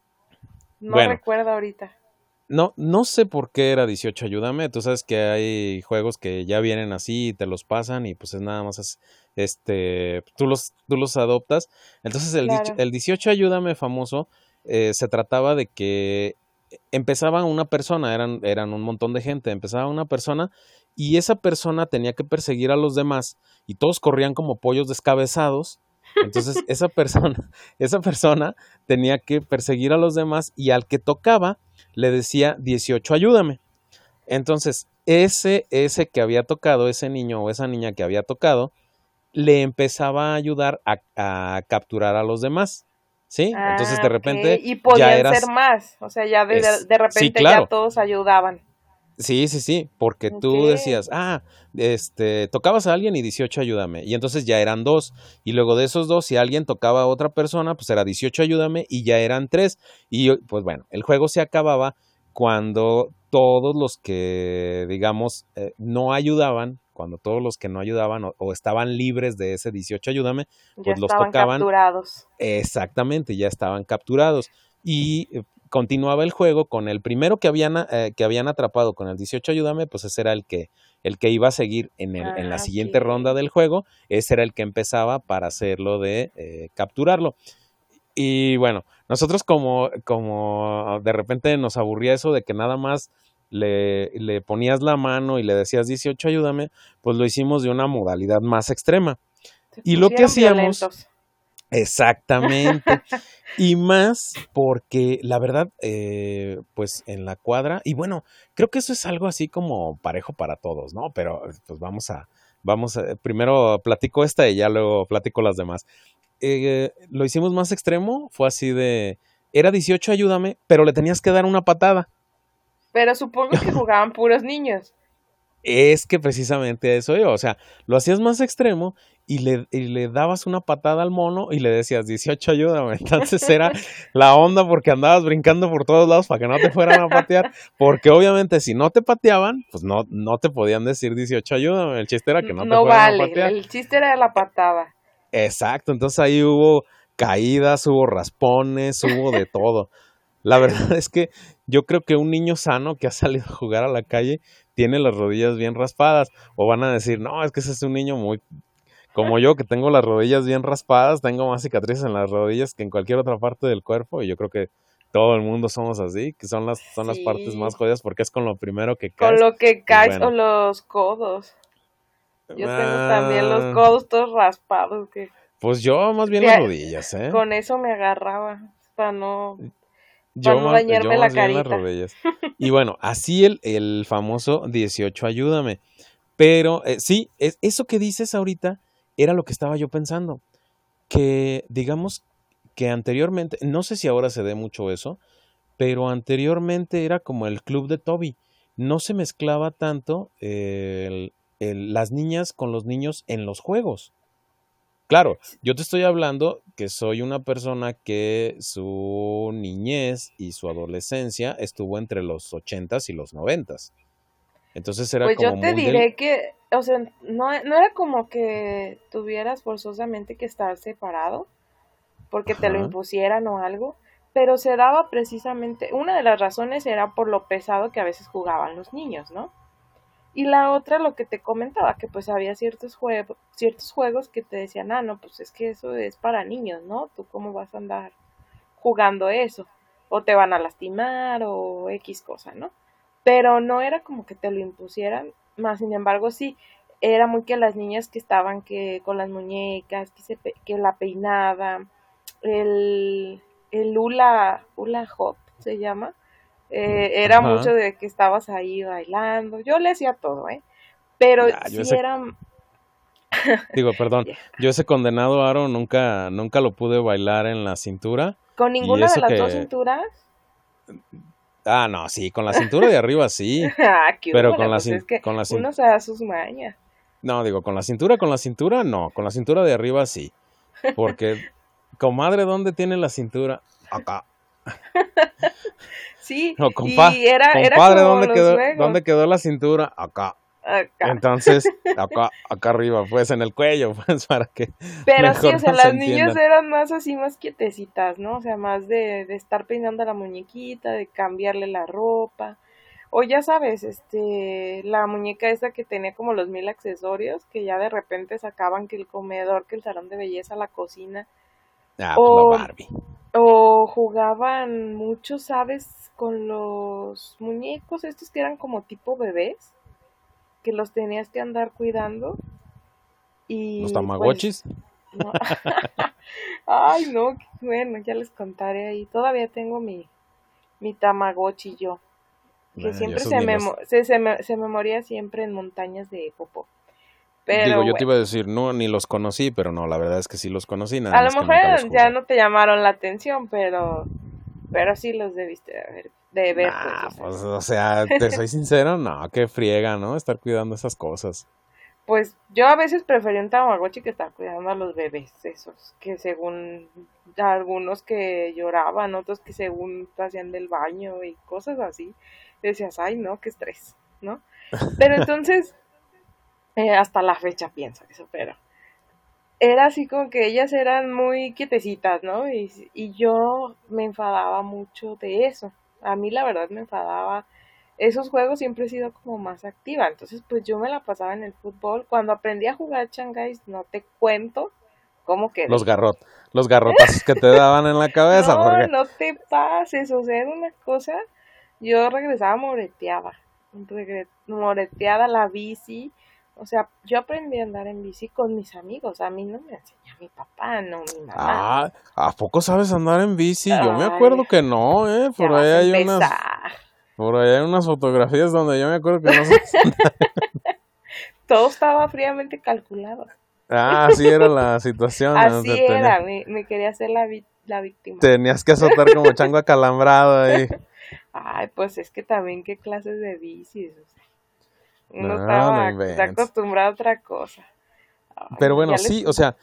No recuerdo ahorita. No, no sé por qué era 18, ayúdame. Tú sabes que hay juegos que ya vienen así y te los pasan y pues es nada más este, tú los, tú los adoptas. Entonces el, el 18, ayúdame famoso eh, se trataba de que empezaba una persona, eran, eran un montón de gente, empezaba una persona y esa persona tenía que perseguir a los demás y todos corrían como pollos descabezados. Entonces [laughs] esa persona, esa persona tenía que perseguir a los demás y al que tocaba le decía 18, ayúdame. Entonces, ese, ese que había tocado, ese niño o esa niña que había tocado, le empezaba a ayudar a, capturar a los demás. ¿Sí? Entonces de ah, repente. Y podían ser más. O sea, ya de, repente ya todos ayudaban. Sí, sí, sí, porque tú decías, ah, este, tocabas a alguien y 18 ayúdame, y entonces ya eran dos, y luego de esos dos, si alguien tocaba a otra persona, pues era 18 ayúdame, y ya eran tres, y pues bueno, el juego se acababa cuando todos los que, digamos, eh, no ayudaban, cuando todos los que no ayudaban o, estaban libres de ese 18 ayúdame, pues los tocaban. capturados. Exactamente, ya estaban capturados. Y eh, continuaba el juego con el primero que habían, eh, que habían atrapado con el 18 ayúdame, pues ese era el que, el que iba a seguir en, el, en la ah, siguiente ronda del juego, ese era el que empezaba para hacerlo de eh, capturarlo. Y bueno, nosotros como, como de repente nos aburría eso de que nada más le, le ponías la mano y le decías 18 ayúdame, pues lo hicimos de una modalidad más extrema. y lo que hacíamos... Exactamente. y más porque la verdad, eh, pues en la cuadra, y bueno, creo que eso es algo así como parejo para todos, ¿no? Pero pues vamos a, vamos a, primero platico esta y ya luego platico las demás. Eh, lo hicimos más extremo, fue así de, era 18, ayúdame, pero le tenías que dar una patada. Pero supongo que [laughs] jugaban puros niños. Es que precisamente eso yo, o sea, lo hacías más extremo y le, y le dabas una patada al mono y le decías 18 ayúdame. [laughs] Entonces era la onda porque andabas brincando por todos lados para que no te fueran a patear, porque obviamente si no te pateaban, pues no, no te podían decir 18 ayúdame. El chiste era que no, te fueran a patear. El chiste era la patada. Exacto, entonces ahí hubo caídas, hubo raspones, hubo de todo. La verdad es que yo creo que un niño sano que ha salido a jugar a la calle tiene las rodillas bien raspadas. O van a decir, no, es que ese es un niño muy como yo, que tengo las rodillas bien raspadas, tengo más cicatrices en las rodillas que en cualquier otra parte del cuerpo. Y yo creo que todo el mundo somos así, que son las, son las partes más jodidas porque es con lo primero que caes. Con lo que caes o los codos. Yo tengo también los ah. codos todos raspados. Que... Pues yo más bien las rodillas, ¿eh? Con eso me agarraba para no yo más, la carita. [laughs] Y bueno, así el, el famoso 18 ayúdame. Pero eh, sí, es, eso que dices ahorita era lo que estaba yo pensando. Que digamos que anteriormente, no sé si ahora se dé mucho eso, pero anteriormente era como el club de Toby. No se mezclaba tanto las niñas con los niños en los juegos. Claro, yo te estoy hablando que soy una persona que su niñez y su adolescencia estuvo entre los ochentas y los noventas. Entonces era pues como. Pues yo te diré que, o sea, no, no era como que tuvieras forzosamente que estar separado porque te lo impusieran o algo, pero se daba precisamente, una de las razones era por lo pesado que a veces jugaban los niños, ¿no? Y la otra, lo que te comentaba, que pues había ciertos, juegos ciertos juegos que te decían, ah, no, pues es que eso es para niños, ¿no? ¿Tú cómo vas a andar jugando eso? o te van a lastimar o X cosa, ¿no? Pero no era como que te lo impusieran, más sin embargo sí, era muy que las niñas que estaban que con las muñecas, que, se, que la peinaba, el, el hula, hula hop se llama, eh, era mucho de que estabas ahí bailando, yo le hacía todo, ¿eh? Pero sí era... [laughs] Digo, perdón, [laughs] yo ese condenado aro nunca, nunca lo pude bailar en la cintura. ¿Con ninguna de las dos cinturas? Ah, no, sí, con la cintura de arriba sí. [laughs] ah, qué pero con, la, pues con la uno se da sus mañas. No, digo, con la cintura, con la cintura no, con la cintura de arriba sí. Porque, [laughs] comadre, ¿dónde tiene la cintura? Acá. [laughs] sí, y era, era compadre, ¿dónde quedó, ¿dónde quedó la cintura? Acá. Entonces, [laughs] acá, acá arriba, pues en el cuello, [laughs] pues para que. Pero sí, o sea, las niñas eran más así, más quietecitas, ¿no? O sea, más de, de estar peinando a la muñequita, de cambiarle la ropa. O ya sabes, este, la muñeca esa que tenía como los mil accesorios, que ya de repente sacaban que el comedor, que el salón de belleza, la cocina. Ah, pues o, Barbie. O jugaban mucho, ¿sabes? Con los muñecos estos que eran como tipo bebés que los tenías que andar cuidando. Y, ¿Los tamagotchis? Pues, [laughs] Ay, no, bueno, ya les contaré ahí. Todavía tengo mi, mi tamagotchi yo. Que siempre se me, se, se, me, moría siempre en montañas de popo. Pero, Digo, yo te iba a decir, no, ni los conocí, pero no, la verdad es que sí los conocí. Nada a lo mejor ya no te llamaron la atención, pero, pero sí los debiste haber de ver. pues, pues, o sea, te soy [laughs] sincero, no, qué friega, ¿no? Estar cuidando esas cosas. Pues yo a veces preferí un Tamagotchi que estar cuidando a los bebés, esos, que según algunos que lloraban, otros que según hacían del baño y cosas así, decías, ay, no, qué estrés, ¿no? Pero [laughs] entonces, eh, hasta la fecha pienso eso, pero era así como que ellas eran muy quietecitas, ¿no? Y, y yo me enfadaba mucho de eso a mí la verdad me enfadaba. Esos juegos siempre he sido como más activa, entonces pues yo me la pasaba en el fútbol. Cuando aprendí a jugar Shanghai, no te cuento cómo que... Los garrot, los garrotazos que te daban en la [laughs] cabeza. No, no te pases, o sea, era una cosa... Yo regresaba moreteada, moreteada la bici, o sea, yo aprendí a andar en bici con mis amigos. A mí no me enseñó mi papá, no mi mamá. Ah, ¿a poco sabes andar en bici? yo me acuerdo que no, ¿eh? Por ahí hay unas. Por ahí hay unas fotografías donde yo me acuerdo que no [laughs] Todo estaba fríamente calculado. Ah, así era la situación. Así era, me, quería hacer la, la víctima. Tenías que azotar como chango acalambrado ahí. [laughs] Ay, pues es que también qué clases de bicis. O Uno estaba acostumbrado a otra cosa. Pero bueno, sí, o sea,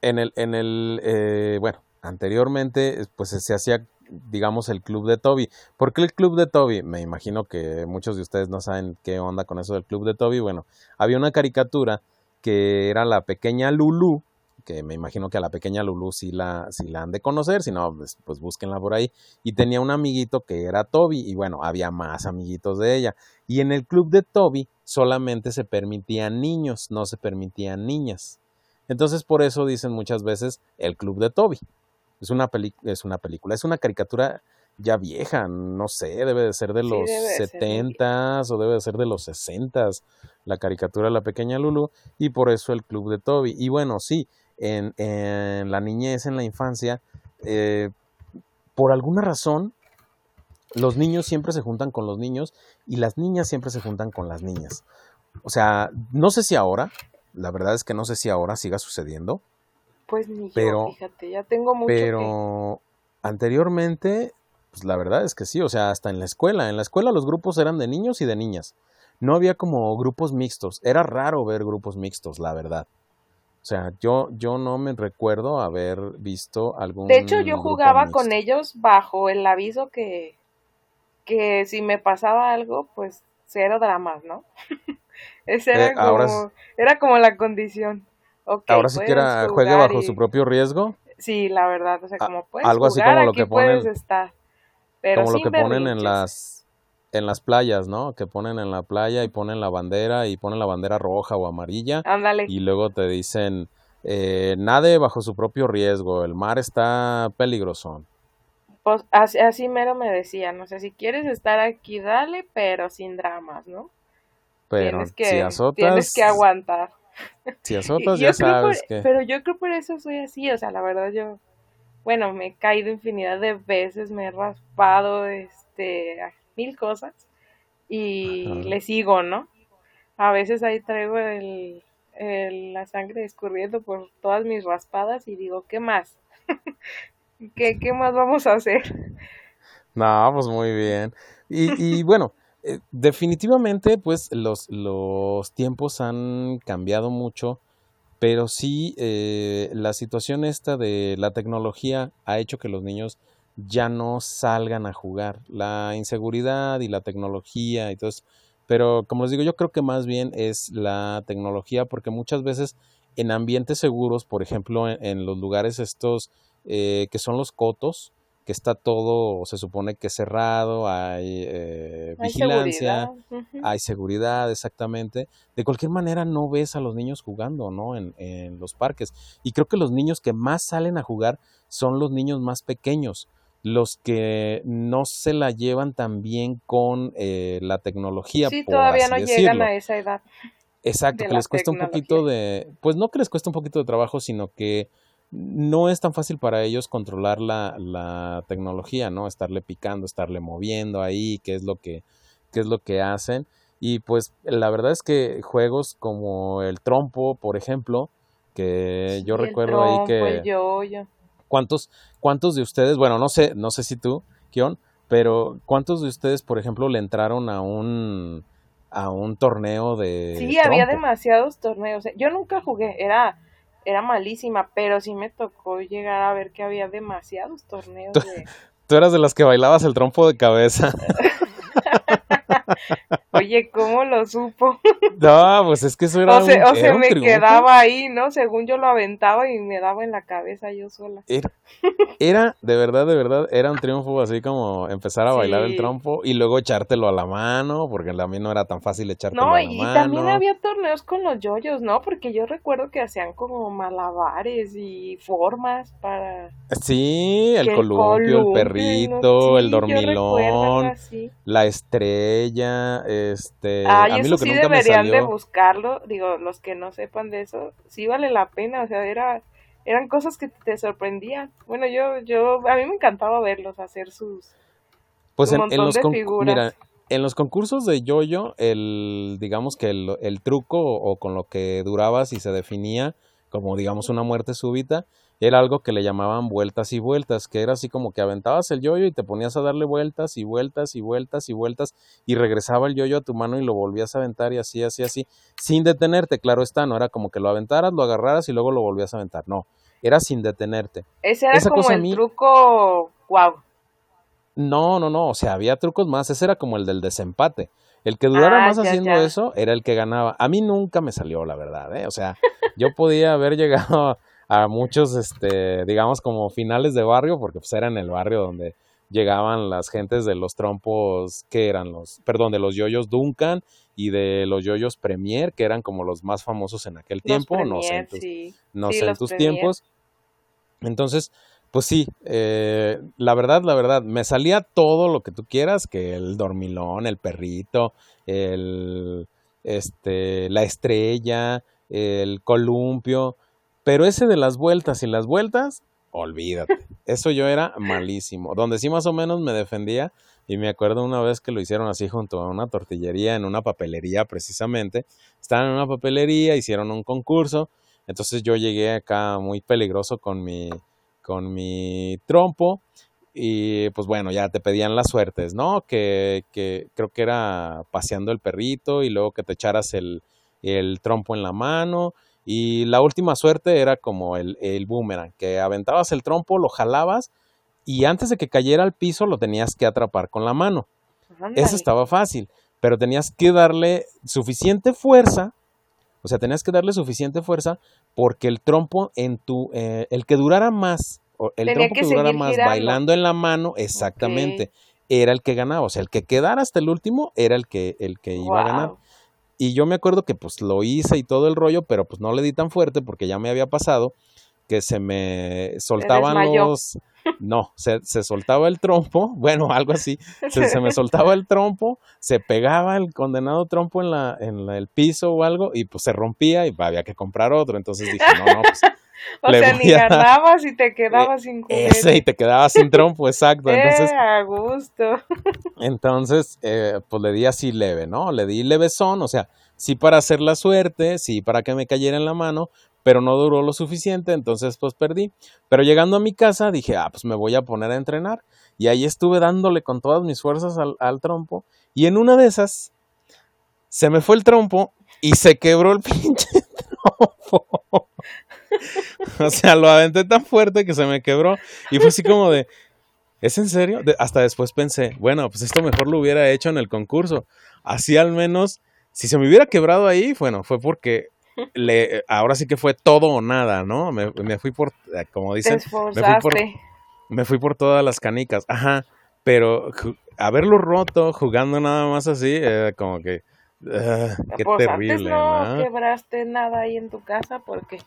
en el, en el, eh, bueno, anteriormente, pues se hacía, digamos, el club de Toby. ¿Por qué el club de Toby? Me imagino que muchos de ustedes no saben qué onda con eso del club de Toby. Bueno, había una caricatura que era la pequeña Lulu, que me imagino que a la pequeña Lulu sí la, sí la han de conocer, si no, pues, pues, búsquenla por ahí. Y tenía un amiguito que era Toby, y bueno, había más amiguitos de ella. Y en el club de Toby solamente se permitían niños, no se permitían niñas. Entonces por eso dicen muchas veces el club de Toby. Es una, es una película, es una caricatura ya vieja, no sé, debe de ser de los setentas o debe de ser de los sesentas, la caricatura de la pequeña Lulu, y por eso el club de Toby. Y bueno, sí, en, en la niñez, en la infancia, eh, por alguna razón, los niños siempre se juntan con los niños y las niñas siempre se juntan con las niñas. O sea, no sé si ahora, la verdad es que no sé si ahora siga sucediendo. Pues ni pero, fíjate, ya tengo mucho Pero anteriormente, pues la verdad es que sí, o sea, hasta en la escuela, en la escuela los grupos eran de niños y de niñas. No había como grupos mixtos, era raro ver grupos mixtos, la verdad. O sea, yo, yo no me recuerdo haber visto algún. De hecho, yo jugaba con ellos bajo el aviso que, que si me pasaba algo, pues cero dramas, ¿no? [laughs] Ese era, eh, como, era como la condición. ahora sí que juegue bajo su propio riesgo. Sí, la verdad, o sea, como puedes algo así como lo que ponen, estar. como lo que ponen en las en las playas, ¿no? Que ponen en la playa y ponen la bandera y ponen la bandera roja o amarilla. Ándale. Y luego te dicen, eh, nade bajo su propio riesgo, el mar está peligroso. pues así, así mero me decía, no sé, si quieres estar aquí, dale, pero sin dramas, ¿no? Pero tienes que, si azotas, tienes que aguantar. si [laughs] azotas ya creo por- sabes que... Pero yo creo por eso soy así, o sea, la verdad yo, bueno, me he caído infinidad de veces, me he raspado, este, mil cosas y Ajá. le sigo, ¿no? A veces ahí traigo el, el- la sangre escurriendo por todas mis raspadas y digo, ¿qué más? [laughs] ¿Qué, qué más vamos a hacer? No, pues muy bien. Y, y [laughs] bueno, eh, definitivamente pues los, los tiempos han cambiado mucho, pero sí eh, la situación esta de la tecnología ha hecho que los niños ya no salgan a jugar. La inseguridad y la tecnología y todo eso. Pero como les digo, yo creo que más bien es la tecnología porque muchas veces en ambientes seguros, por ejemplo, en, en los lugares estos eh, que son los cotos, que está todo, se supone que cerrado, hay eh, Hay vigilancia, seguridad. hay seguridad, exactamente. De cualquier manera no ves a los niños jugando, ¿no? En, en los parques. Y creo que los niños que más salen a jugar son los niños más pequeños, los que no se la llevan tan bien con eh, la tecnología, Sí, por todavía así no llegan decirlo. a esa edad Exacto, que les cuesta un poquito de, pues no que les cuesta un poquito de trabajo, sino que no es tan fácil para ellos controlar la, la tecnología, ¿no? Estarle picando, estarle moviendo ahí, qué es lo que, qué es lo que hacen. Y pues la verdad es que juegos como el trompo, por ejemplo, que yo Sí, recuerdo ahí trompo, el que yoyo. ¿Cuántos, cuántos de ustedes, bueno, no sé, no sé si tú, Kion, pero ¿cuántos de ustedes, por ejemplo, le entraron a un a un torneo de Sí, había demasiados torneos. eh. Yo nunca jugué, era, era malísima, pero sí me tocó llegar a ver que había demasiados torneos de... Tú eras de las que bailabas el trompo de cabeza. [laughs] Oye, ¿cómo lo supo? No, pues es que eso era O se, un, o se un me triunfo. quedaba ahí, ¿no? Según yo lo aventaba y me daba en la cabeza yo sola. Era, era, de verdad, de verdad, era un triunfo así como empezar a bailar el trompo y luego echártelo a la mano, porque también no era tan fácil echártelo No, a la y, y también mano. había torneos con los yoyos, ¿no? Porque yo recuerdo que hacían como malabares y formas para Sí, el columpio, el no... perrito, el dormilón, la estrella, este, Ay, a mí eso lo que sí nunca me deberían de buscarlo. Digo, los que no sepan de eso, sí vale la pena. O sea, era, eran cosas que te sorprendían. Bueno, yo, yo, a mí me encantaba verlos hacer sus, pues en, los de con- mira, figuras. en los concursos de yoyo, el, digamos que el, el truco o, o con lo que durabas y se definía como digamos una muerte súbita, era algo que le llamaban vueltas y vueltas, que era así como que aventabas el yoyo y te ponías a darle vueltas y vueltas y vueltas y vueltas y regresaba el yoyo a tu mano y lo volvías a aventar y así, así, así, sin detenerte, claro está, no era como que lo aventaras, lo agarraras y luego lo volvías a aventar, no, era sin detenerte. Ese era Esa como cosa el mí, truco, wow. no, no, no, o sea, había trucos más, ese era como el del desempate. El que durara Ah, más ya, haciendo ya. eso era el que ganaba. A mí nunca me salió, la verdad, ¿eh? O sea, yo podía haber llegado a muchos, este, digamos, como finales de barrio, porque pues era en el barrio donde llegaban las gentes de los trompos, que eran los, perdón, de los yoyos Duncan y de los yoyos Premier, que eran como los más famosos en aquel Los tiempo, no sé en tus, sí. no Sí, sé en tus tiempos. Entonces, pues sí, eh, la verdad, la verdad, me salía todo lo que tú quieras, que el dormilón, el perrito, el, este, la estrella, el columpio, pero ese de las vueltas y las vueltas, olvídate, [laughs] eso yo era malísimo, donde sí más o menos me defendía, y me acuerdo una vez que lo hicieron así junto a una tortillería, en una papelería precisamente, estaban en una papelería, hicieron un concurso, entonces yo llegué acá muy peligroso con mi, con mi trompo y pues bueno, ya te pedían las suertes, ¿no? Que, que creo que era paseando el perrito y luego que te echaras el, el trompo en la mano y la última suerte era como el, el boomerang, que aventabas el trompo, lo jalabas y antes de que cayera al piso lo tenías que atrapar con la mano. Eso estaba fácil, pero tenías que darle suficiente fuerza o sea, tenías que darle suficiente fuerza porque el trompo en tu, eh, el que durara más, o el Tenía trompo que que durara más girando. bailando en la mano, exactamente, era el que ganaba. O sea, el que quedara hasta el último era el que, el que iba a ganar. Y yo me acuerdo que pues lo hice y todo el rollo, pero pues no le di tan fuerte porque ya me había pasado que se me soltaban los, No, se, se soltaba el trompo, [laughs] bueno, algo así, se, se, me soltaba el trompo, se pegaba el condenado trompo en, la, en la, el piso o algo y pues se rompía y había que comprar otro. Entonces dije, no, no, pues [laughs] o sea, ni ganabas y te [laughs] quedabas sin juguete. Ese, y te quedabas sin trompo, [laughs] exacto. Entonces, eh, a gusto. Entonces, eh, pues le di así leve, ¿no? Le di levesón, o sea, sí para hacer la suerte, sí para que me cayera en la mano, pero no duró lo suficiente, entonces pues perdí. Pero llegando a mi casa dije, ah, pues me voy a poner a entrenar. Y ahí estuve dándole con todas mis fuerzas al, al trompo. Y en una de esas, se me fue el trompo y se quebró el pinche trompo. [laughs] o sea, lo aventé tan fuerte que se me quebró. Y fue así como de, ¿es en serio? hasta después pensé, bueno, pues esto mejor lo hubiera hecho en el concurso. Así al menos, si se me hubiera quebrado ahí, bueno, fue porque le, ahora sí que fue todo o nada, ¿no? Me, fui por, eh, como dicen, me fui por, me fui por todas las canicas. Ajá, pero haberlo roto jugando nada más así, eh, como que... Uh, qué pues terrible, antes no, no, quebraste nada ahí en tu casa porque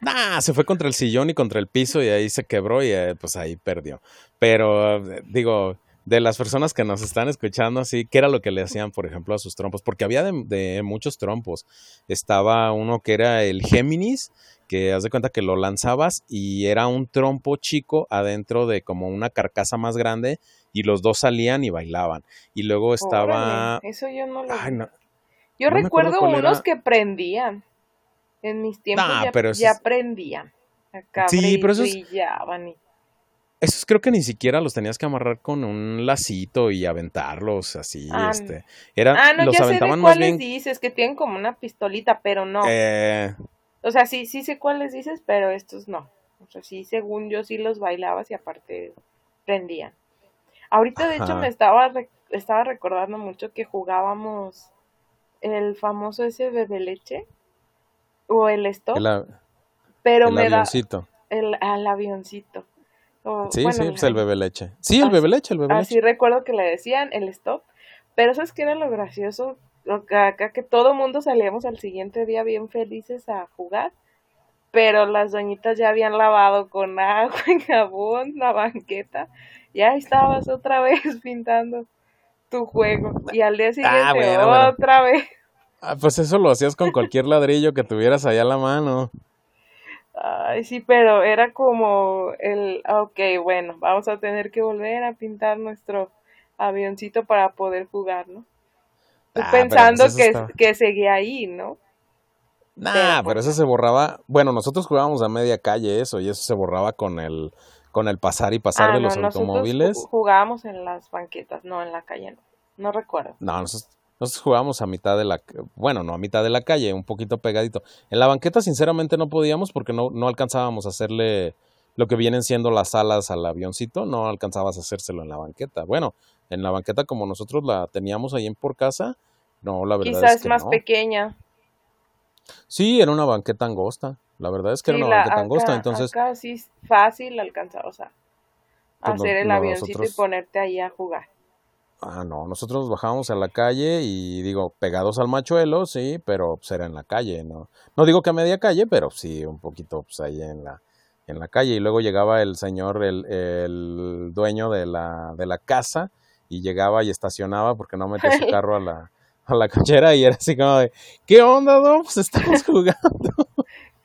Nah, se fue contra el sillón y contra el piso y ahí se quebró y eh, pues ahí perdió. Pero eh, digo, de las personas que nos están escuchando así, ¿qué era lo que le hacían, por ejemplo, a sus trompos? Porque había de, muchos trompos. Estaba uno que era el Géminis, que haz de cuenta que lo lanzabas y era un trompo chico adentro de como una carcasa más grande y los dos salían y bailaban. Y luego estaba... eso yo no lo... yo recuerdo unos que prendían. En mis tiempos ya, pero ya aprendía. Acá sí, pero eso Esos creo que ni siquiera los tenías que amarrar con un lacito y aventarlos así, ah, este. Era, ah, no, los ya aventaban sé de cuáles dices, que tienen como una pistolita, pero no. Eh... O sea, sí, sí sé cuáles dices, pero estos no. O sea, sí, según yo sí los bailabas y aparte prendían. Ahorita, de hecho, me estaba, estaba recordando mucho que jugábamos el famoso ese bebé leche o el stop. pero el me avioncito. da el al avioncito. sí, sí, pues el bebé leche. Sí, el bebé leche, el bebé así leche. recuerdo que le decían el stop. Pero ¿sabes qué era lo gracioso? Acá que todo mundo salíamos al siguiente día bien felices a jugar. Pero las doñitas ya habían lavado con agua y jabón la banqueta. Y ahí estabas otra [laughs] vez pintando tu juego. Y al día ah, siguiente otra vez. Ah, pues eso lo hacías con cualquier ladrillo que tuvieras allá a la mano. Ay, sí, pero era como el, ok, bueno, vamos a tener que volver a pintar nuestro avioncito para poder jugar, ¿no? Tú ah, pensando pues que, que seguía ahí, ¿no? Nah, pero, eso se borraba. Bueno, nosotros jugábamos a media calle eso y eso se borraba con el con el pasar y pasar ah, de los automóviles. Jugábamos en las banquetas, no en la calle, no. No recuerdo. No, nosotros nosotros jugábamos a mitad de la, bueno, no a mitad de la calle, un poquito pegadito. En la banqueta sinceramente no podíamos porque no, no alcanzábamos a hacerle lo que vienen siendo las alas al avioncito, no alcanzabas a hacérselo en la banqueta. Bueno, en la banqueta como nosotros la teníamos ahí en por casa, no, la verdad Quizás es que más pequeña. Sí, era una banqueta angosta. La verdad es que era una banqueta angosta, entonces... Acá sí fácil alcanzar, o sea, pues hacer el avioncito y ponerte ahí a jugar. Ah, no, nosotros nos bajábamos a la calle y digo, pegados al machuelo, sí, pero pues era en la calle, ¿no? No digo que a media calle, pero sí, un poquito pues ahí en la, en la calle. Y luego llegaba el señor, el, el dueño de la, de la casa, y llegaba y estacionaba porque no metía su carro a la, a la cochera y era así como de, ¿qué onda, no? Pues estamos [laughs] jugando.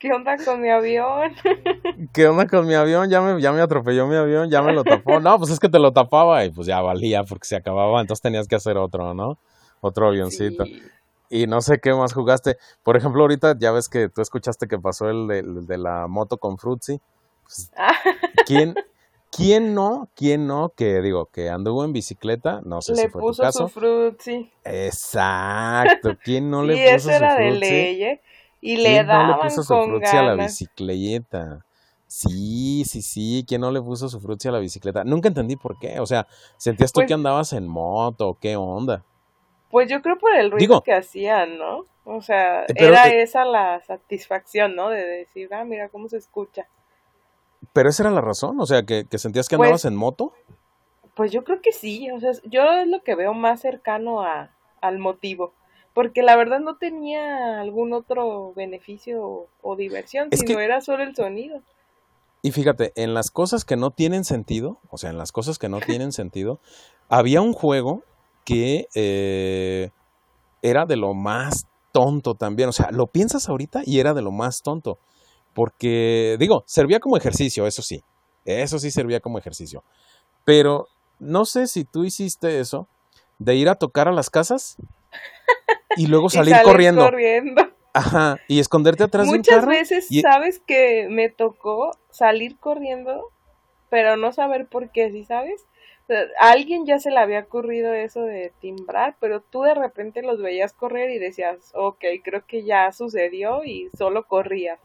¿Qué onda con mi avión? [laughs] ¿Qué onda con mi avión? Ya me, ya me atropelló mi avión, ya me lo tapó. No, pues es que te lo tapaba y pues ya valía porque se acababa, entonces tenías que hacer otro, ¿no? Otro avioncito. Y no sé qué más jugaste. Por ejemplo, ahorita ya ves que tú escuchaste que pasó el de, la moto con Fruitsy. Pues, ah. ¿Quién, ¿Quién no? ¿Quién no? Que digo, que anduvo en bicicleta, no sé si fue puso tu caso. su frutzi. Exacto. ¿Quién no le puso eso era de ley, ¿eh? Y le daban no le puso su frutzi a la bicicleta? Sí, sí, sí, ¿quién no le puso su frutzi a la bicicleta? Nunca entendí por qué, o sea, ¿sentías tú pues que andabas en moto qué onda? Pues yo creo por el ruido que hacían, ¿no? O sea, eh, era eh, esa la satisfacción, ¿no? De decir, ah, mira cómo se escucha. Pero esa era la razón, o sea, que, sentías que andabas pues en moto. Pues yo creo que sí, o sea, yo es lo que veo más cercano a, al motivo porque la verdad no tenía algún otro beneficio o, diversión, sino era solo el sonido. Y fíjate, en las cosas que no tienen sentido, o sea, en las cosas que no tienen sentido, había un juego que eh, era de lo más tonto también. O sea, lo piensas ahorita y era de lo más tonto. Porque, digo, servía como ejercicio, eso sí. Eso sí servía como ejercicio. Pero no sé si tú hiciste eso, de ir a tocar a las casas [laughs] y luego [laughs] salir corriendo. corriendo. Ajá, y esconderte atrás de un carro. Muchas veces, sabes que me tocó salir corriendo, pero no saber por qué, ¿sí sabes? a alguien ya se le había ocurrido eso de timbrar, pero tú de repente los veías correr y decías, ok, creo que ya sucedió y solo corrías.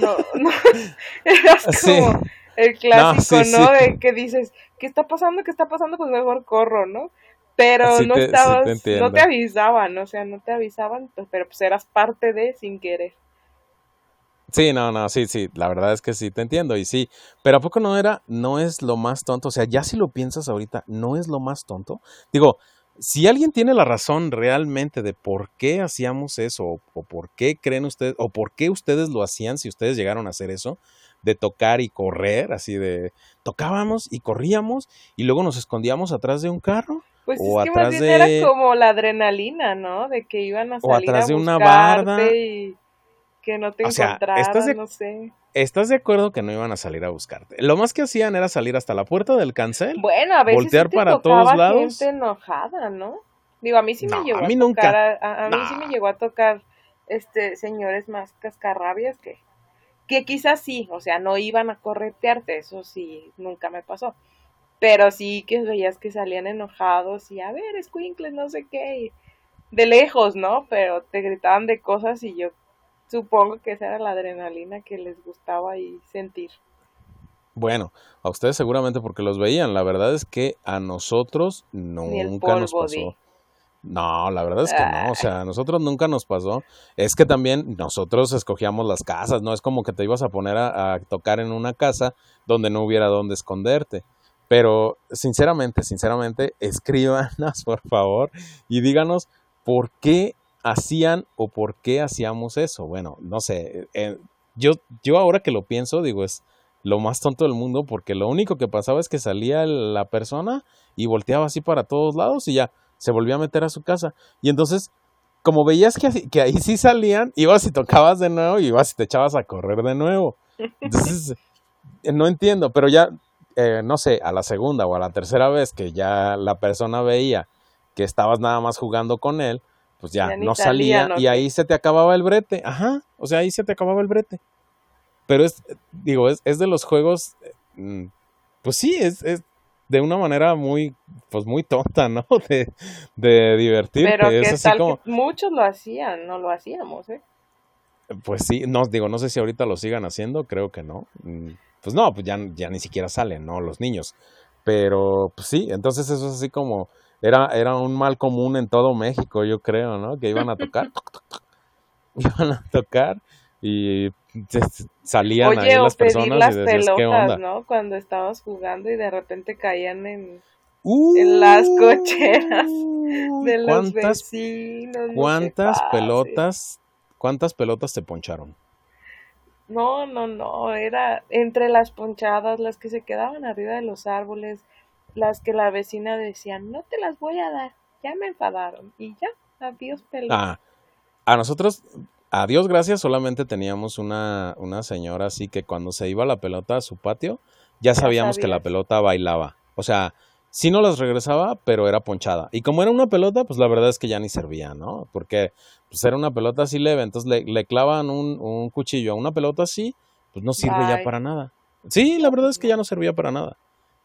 No, no, [laughs] eras [laughs] como el clásico, ¿no? De que dices, ¿qué está pasando? ¿Qué está pasando? Pues mejor corro, ¿no? Pero no estabas, no te avisaban, o sea, no te avisaban, pues, pero pues eras parte de sin querer. Sí, no, no, sí, sí, la verdad es que sí, te entiendo y sí, pero ¿a poco no era, no es lo más tonto? O sea, ya si lo piensas ahorita, ¿no es lo más tonto? Digo, si alguien tiene la razón realmente de por qué hacíamos eso, o, por qué creen ustedes, o por qué ustedes lo hacían si ustedes llegaron a hacer eso, de tocar y correr, así de tocábamos y corríamos y luego nos escondíamos atrás de un carro. Pues o es que atrás más bien de... era como la adrenalina, ¿no? De que iban a salir o atrás de una barda y que no te o no sé. ¿Estás de acuerdo que no iban a salir a buscarte? Lo más que hacían era salir hasta la puerta del cancel. Bueno, a veces voltear para todos lados. gente enojada, ¿no? Digo, a mí sí me llegó a, mí tocar, a, mí sí me llegó a tocar este señores más cascarrabias que que quizás sí, o sea, no iban a corretearte, eso sí, nunca me pasó. Pero sí que veías que salían enojados y a ver, escuincles, no sé qué, de lejos, ¿no? Pero te gritaban de cosas y yo supongo que esa era la adrenalina que les gustaba y sentir. Bueno, a ustedes seguramente porque los veían, la verdad es que a nosotros nunca nos pasó. No, la verdad es que no, o sea, a nosotros nunca nos pasó. Es que también nosotros escogíamos las casas, no es como que te ibas a poner a, tocar en una casa donde no hubiera dónde esconderte. Pero sinceramente, sinceramente, escríbanos [laughs] por favor y díganos por qué hacían o por qué hacíamos eso. Bueno, no sé, eh, yo, yo ahora que lo pienso, digo, es lo más tonto del mundo porque lo único que pasaba es que salía la persona y volteaba así para todos lados y ya se volvió a meter a su casa. Y entonces, como veías que, que ahí sí salían, ibas y tocabas de nuevo y ibas y te echabas a correr de nuevo. [laughs] Entonces, eh, no entiendo, pero ya, eh, no sé, a la segunda o a la tercera vez que ya la persona veía que estabas nada más jugando con él, pues ya, no salía, y ahí se te acababa el brete. Ajá, o sea, ahí se te acababa el brete. Pero es, digo, es, es de los juegos, mm, pues sí, es, es, de una manera muy, pues muy tonta, ¿no? [laughs] De, de divertirte. Pero que tal que muchos lo hacían, no lo hacíamos, ¿eh? Pues sí, no, digo, no sé si ahorita lo sigan haciendo, creo que no. Pues no, pues ya, ya ni siquiera salen, ¿no? Los niños. Pero, pues sí, entonces eso es así como, era, era un mal común en todo México, yo creo, ¿no? Que iban a tocar, [laughs] iban a tocar y salían ahí las personas las y decías, pelotas, ¿qué onda? ¿no? Cuando estabas jugando y de repente caían en, en las cocheras [laughs] de los vecinos. ¿Cuántas pelotas, cuántas pelotas te poncharon? No, no, no, era entre las ponchadas, las que se quedaban arriba de los árboles, las que la vecina decía, no te las voy a dar, ya me enfadaron y ya, adiós pelotas. Ah, a nosotros a Dios gracias, solamente teníamos una, una señora así que cuando se iba la pelota a su patio, ya sabíamos que la pelota bailaba. O sea, sí no las regresaba, pero era ponchada. Y como era una pelota, pues la verdad es que ya ni servía, ¿no? Porque pues era una pelota así leve, entonces le, le clavan un, un, cuchillo a una pelota así, pues no sirve ya para nada. Sí, la verdad es que ya no servía para nada.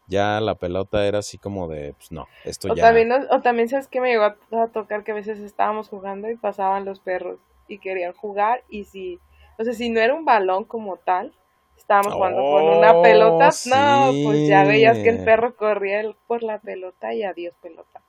Ya la pelota era así como de, pues no, esto o ya... También, o también sabes que me llegó a tocar que a veces estábamos jugando y pasaban los perros y querían jugar y si, o sea, si no era un balón como tal, estábamos jugando con una pelota, oh, no, pues ya veías que el perro corría por la pelota y adiós pelota.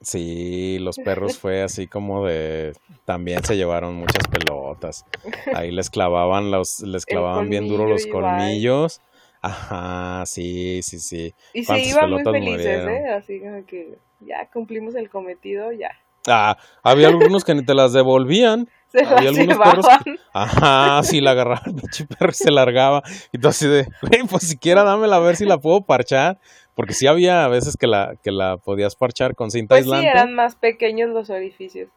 Sí, los perros fue así como de también se llevaron muchas pelotas. Ahí les clavaban los les clavaban bien duro los colmillos. Ajá, sí, sí, sí. Y se iban muy felices, ¿eh? Así como que ya cumplimos el cometido, ya. Ah, había algunos que ni te las devolvían. Se había algunos perros que- llevaban. [laughs] Ajá, sí, la agarraba el [laughs] pinche perro y se largaba. Y tú así de, güey, pues siquiera dámela a ver si la puedo parchar. Porque sí había a veces que la, que la podías parchar con cinta Pues sí, aislante. eran más pequeños los orificios.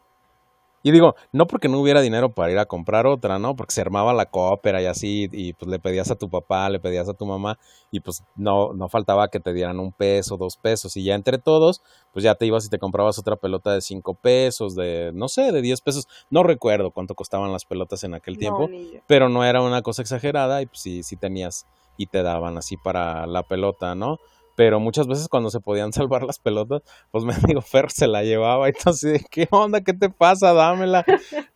Y digo, no porque no hubiera dinero para ir a comprar otra, ¿no? Porque se armaba la cópera y así, y pues le pedías a tu papá, le pedías a tu mamá, y pues no, no faltaba que te dieran un peso, dos pesos, y ya entre todos, pues ya te ibas y te comprabas otra pelota de cinco pesos, de, no sé, de diez pesos, no recuerdo cuánto costaban las pelotas en aquel tiempo, No, pero no era una cosa exagerada, y pues sí, sí tenías, y te daban así para la pelota, ¿no? Pero muchas veces cuando se podían [laughs] salvar las pelotas, pues mi amigo Fer se la llevaba y entonces, ¿qué onda? ¿Qué te pasa? Dámela. [laughs]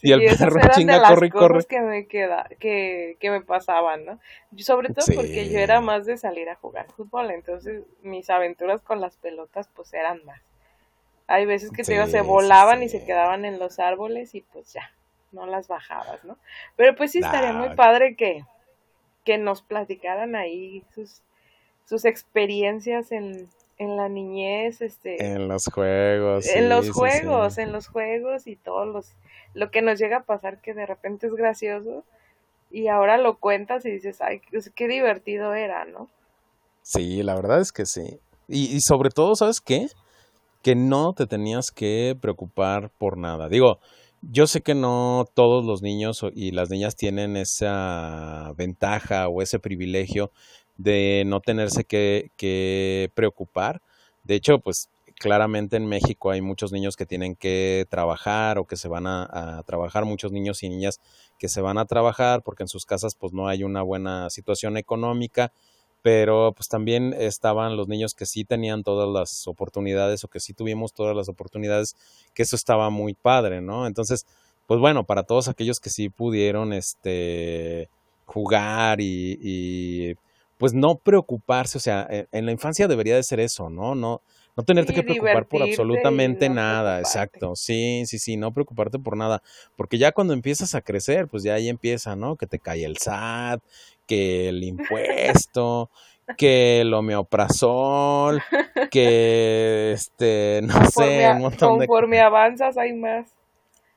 Y el perro de chinga, las corre cosas corre. que me queda, que, que me pasaban, ¿no? Sobre todo Sí. porque yo era más de salir a jugar fútbol, entonces mis aventuras con las pelotas pues eran más. Hay veces que te digo, se sí, volaban y se quedaban en los árboles y pues ya, no las bajabas, ¿no? Pero pues sí estaría muy padre que, que nos platicaran ahí sus, sus experiencias en, en la niñez, este, En los juegos. en sí, los sí, juegos, sí. en los juegos y todos los lo que nos llega a pasar que de repente es gracioso y ahora lo cuentas y dices, ay, qué, divertido era, ¿no? Sí, la verdad es que sí. Y, y sobre todo, ¿sabes qué? Que no te tenías que preocupar por nada. Digo, yo sé que no todos los niños y las niñas tienen esa ventaja o ese privilegio de no tenerse que, preocupar. De hecho, pues claramente en México hay muchos niños que tienen que trabajar o que se van a, trabajar, muchos niños y niñas que se van a trabajar porque en sus casas pues no hay una buena situación económica pero pues también estaban los niños que sí tenían todas las oportunidades o que sí tuvimos todas las oportunidades, que eso estaba muy padre, ¿no? Entonces, pues bueno, para todos aquellos que sí pudieron este jugar y, pues no preocuparse, o sea, en, en la infancia debería de ser eso, ¿no? No no tenerte Sí, que preocupar por absolutamente no nada, preocuparte. exacto. Sí, sí, sí, no preocuparte por nada, porque ya cuando empiezas a crecer, pues ya ahí empieza, ¿no? Que te cae el SAT, que el impuesto, [laughs] que el homeoprazol, que este, no Conforme, sé, a- un montón de conforme avanzas hay más.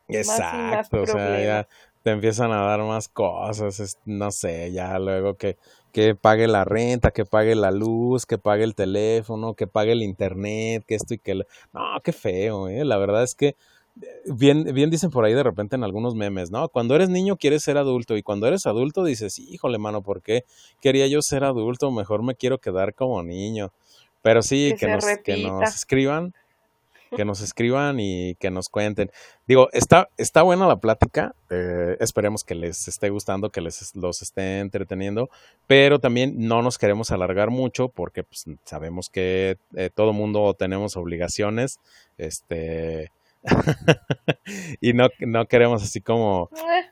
y más Exacto, o sea, ya te empiezan a dar más cosas, no sé, ya luego que, que pague la renta, que pague la luz, que pague el teléfono, que pague el internet, que esto y que... lo- No, qué feo, ¿eh? La verdad es que eh, bien, bien dicen por ahí de repente en algunos memes, ¿no? Cuando eres niño quieres ser adulto y cuando eres adulto dices, híjole, mano, ¿por qué quería yo ser adulto? Mejor me quiero quedar como niño. Pero sí, Que nos, que nos escriban, que nos escriban y que nos cuenten. Digo, está, está buena la plática. eh, esperemos que les esté gustando, que les los esté entreteniendo. Pero también no nos queremos alargar mucho porque pues, sabemos que eh, todo mundo tenemos obligaciones. Este. [laughs] y no, no queremos así como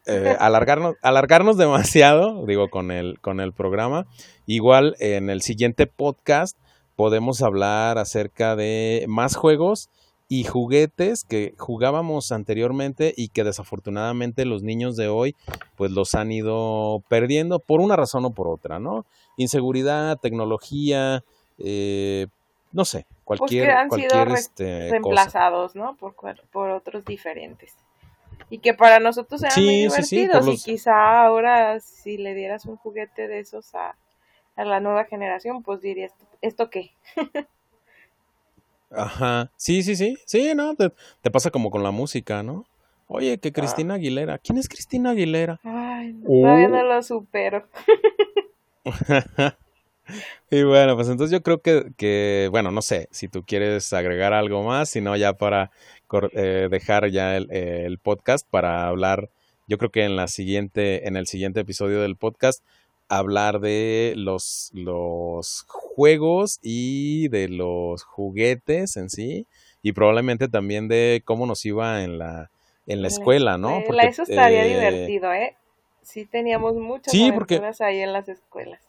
eh, alargarnos, alargarnos demasiado, digo, con el, con el programa. Igual en el siguiente podcast podemos hablar acerca de más juegos y juguetes que jugábamos anteriormente y que desafortunadamente los niños de hoy pues los han ido perdiendo por una razón o por otra, ¿no? Inseguridad, tecnología, eh, no sé, Pues cualquier, que han sido cualquier re- este, cosa. reemplazados, ¿no? Por, por otros diferentes. Y que para nosotros eran muy Sí, sí, sí, divertidos. los- Y quizá ahora, si le dieras un juguete de esos a, a la nueva generación, pues dirías, ¿esto qué? [laughs] Ajá, sí, sí, sí, sí, ¿no? Te, te pasa como con la música, ¿no? Oye, que Cristina Aguilera, ¿quién es Cristina Aguilera? Ay, Oh. todavía no lo supero. [laughs] y bueno, pues entonces yo creo que, que, bueno, no sé si tú quieres agregar algo más, sino ya para eh, dejar ya el, eh, el podcast para hablar, yo creo que en la siguiente, en el siguiente episodio del podcast, hablar de los, los juegos y de los juguetes en sí, y probablemente también de cómo nos iba en la, en la escuela, ¿no? Porque, eso estaría eh, divertido, ¿eh? Sí, teníamos muchas Sí, porque- ahí en las escuelas.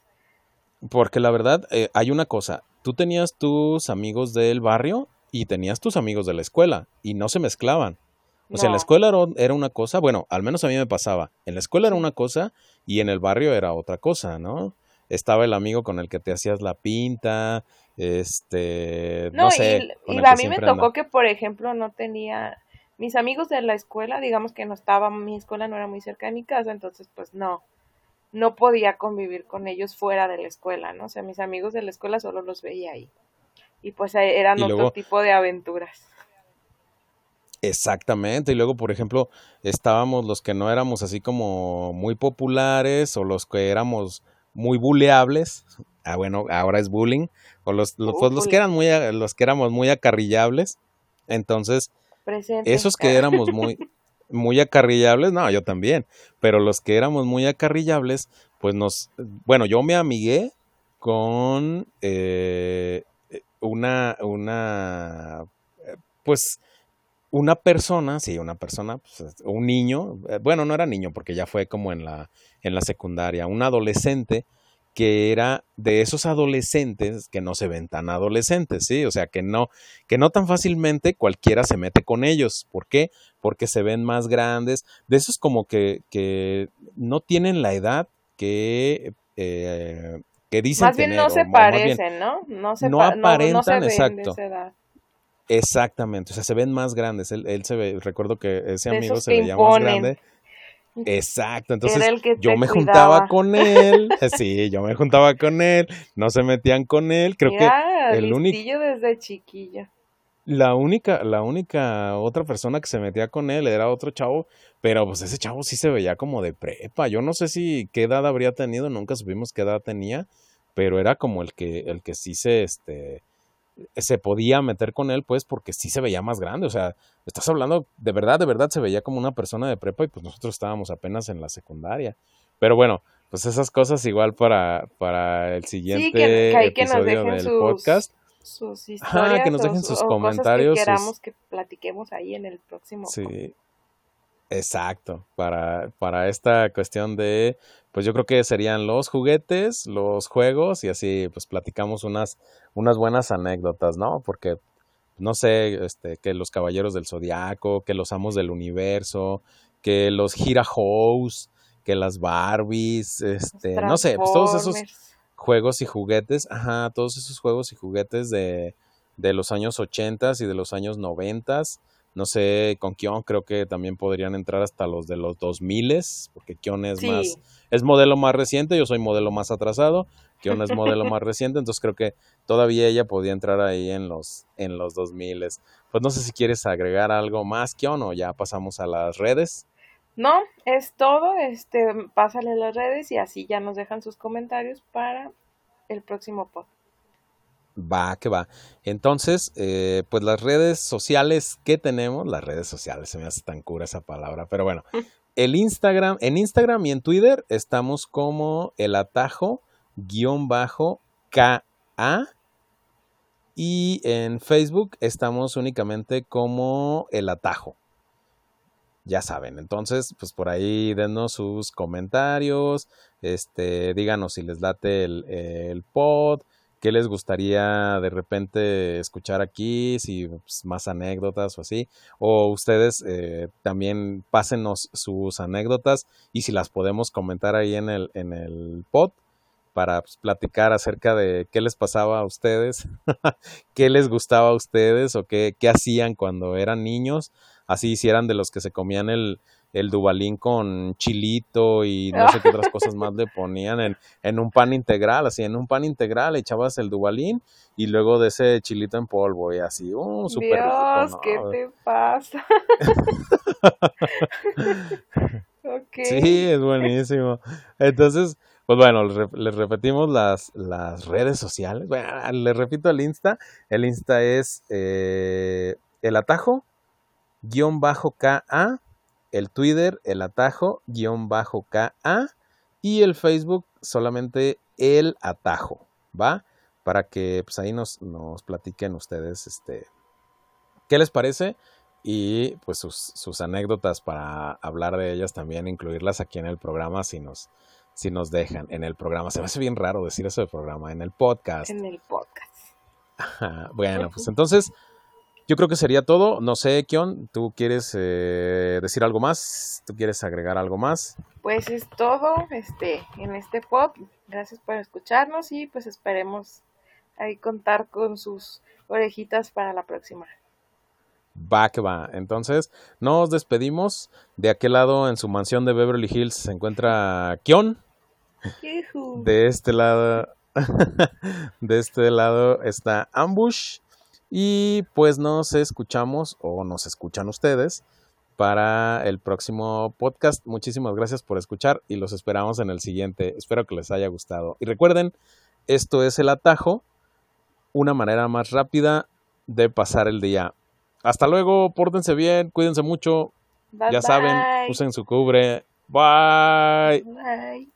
Porque la verdad, eh, hay una cosa, tú tenías tus amigos del barrio y tenías tus amigos de la escuela y no se mezclaban. O sea, en la escuela era, una cosa, bueno, al menos a mí me pasaba, en la escuela era una cosa y en el barrio era otra cosa, ¿no? Estaba el amigo con el que te hacías la pinta, este, no, No, sé. y, y a mí me tocó anda- que, por ejemplo, no tenía mis amigos de la escuela, digamos que no estaba, mi escuela no era muy cerca de mi casa, entonces pues no, no podía convivir con ellos fuera de la escuela, ¿no? O sea, mis amigos de la escuela solo los veía ahí. Y pues eh, eran otro tipo de aventuras. Exactamente, y luego, por ejemplo, estábamos los que no éramos así como muy populares o los que éramos muy buleables, ah bueno, ahora es bullying, o los, los, pues, los que eran muy, los que éramos muy acarrillables, entonces, esos que éramos muy, muy acarrillables, no, yo también, pero los que éramos muy acarrillables, pues nos, bueno, yo me amigué con eh, una, una, pues, una persona, sí, una persona, pues, un niño, eh, bueno, no era niño porque ya fue como en la, en la secundaria, un adolescente que era de esos adolescentes que no se ven tan adolescentes, ¿sí? O sea, que no, que no tan fácilmente cualquiera se mete con ellos. ¿Por qué? Porque se ven más grandes. De esos como que, que no tienen la edad que, eh, que dicen más bien no se parecen, ¿no? No, se no aparentan, exacto. Exactamente, o sea, se ven más grandes. Él, él se ve, recuerdo que ese amigo se veía más grande. Exacto, entonces yo me juntaba con él, [laughs] sí, yo me juntaba con él, no se metían con él, creo que el único desde chiquilla. La única, la única otra persona que se metía con él era otro chavo, pero pues ese chavo sí se veía como de prepa. Yo no sé si qué edad habría tenido, nunca supimos qué edad tenía, pero era como el que, el que sí se, este, se podía meter con él, pues, porque sí se veía más grande. O sea, estás hablando, de verdad, de verdad se veía como una persona de prepa y pues nosotros estábamos apenas en la secundaria. Pero bueno, pues esas cosas igual para, para el siguiente episodio del podcast. Sus historias que nos dejen sus comentarios. que queramos que platiquemos ahí en el próximo. Sí, exacto. Para, para esta cuestión de pues yo creo que serían los juguetes, los juegos y así pues platicamos unas, unas buenas anécdotas, ¿no? Porque no sé, este, que los caballeros del zodiaco, que los amos del universo, que los gira house, que las Barbies, este, no sé, pues todos esos juegos y juguetes, ajá, todos esos juegos y juguetes de, de los años ochentas y de los años noventas, no sé, con Kion creo que también podrían entrar hasta los de los 2000, porque Kion es más, es modelo más reciente, yo soy modelo más atrasado, Kion es modelo más [laughs] reciente, entonces creo que todavía ella podía entrar ahí en los, en los 2000. Pues no sé si quieres agregar algo más, Kion, o ya pasamos a las redes. No, es todo, este, pásale las redes y así ya nos dejan sus comentarios para el próximo podcast. Va, que va. Entonces, eh, pues las redes sociales que tenemos, las redes sociales, se me hace tan cura esa palabra, pero bueno, [laughs] el Instagram, en Instagram y en Twitter estamos como el atajo guion bajo KA y en Facebook estamos únicamente como el atajo. Ya saben, entonces, pues por ahí denos sus comentarios, este, díganos si les late el, el pod, qué les gustaría de repente escuchar aquí, si pues, más anécdotas o así, o ustedes eh, también pásenos sus anécdotas y si las podemos comentar ahí en el, en el pod para pues, platicar acerca de qué les pasaba a ustedes, [laughs] qué les gustaba a ustedes o qué, qué hacían cuando eran niños, así si eran de los que se comían el, el Dubalín con chilito y no sé qué otras [laughs] cosas más le ponían en, en un pan integral, así en un pan integral echabas el Dubalín y luego de ese chilito en polvo y así, uh, súper Dios, ¿qué te pasa? [laughs] Sí, es buenísimo. Entonces, pues bueno, les repetimos las, las redes sociales. Bueno, les repito el Insta. El Insta es eh, el atajo, guion bajo KA el Twitter, el atajo, guion bajo KA, y el Facebook solamente el atajo, ¿va? Para que pues ahí nos, nos platiquen ustedes este, qué les parece y pues sus, sus, anécdotas para hablar de ellas también, incluirlas aquí en el programa si nos, si nos dejan en el programa. Se me hace bien raro decir eso de programa, en el podcast. En el podcast. bueno, pues entonces yo creo que sería todo. No sé, Kion, ¿tú quieres eh, decir algo más? ¿Tú quieres agregar algo más? Pues es todo este, en este pop. Gracias por escucharnos y pues esperemos ahí contar con sus orejitas para la próxima. Va que va. Entonces, nos despedimos. De aquel lado, en su mansión de Beverly Hills, se encuentra Kion. De este lado, [laughs] de este lado está Ambush. Y pues nos escuchamos o nos escuchan ustedes para el próximo podcast. Muchísimas gracias por escuchar y los esperamos en el siguiente. Espero que les haya gustado. Y recuerden, esto es el atajo, una manera más rápida de pasar el día. Hasta luego, pórtense bien, cuídense mucho. Bye, ya saben, usen su cubre. Bye. Bye.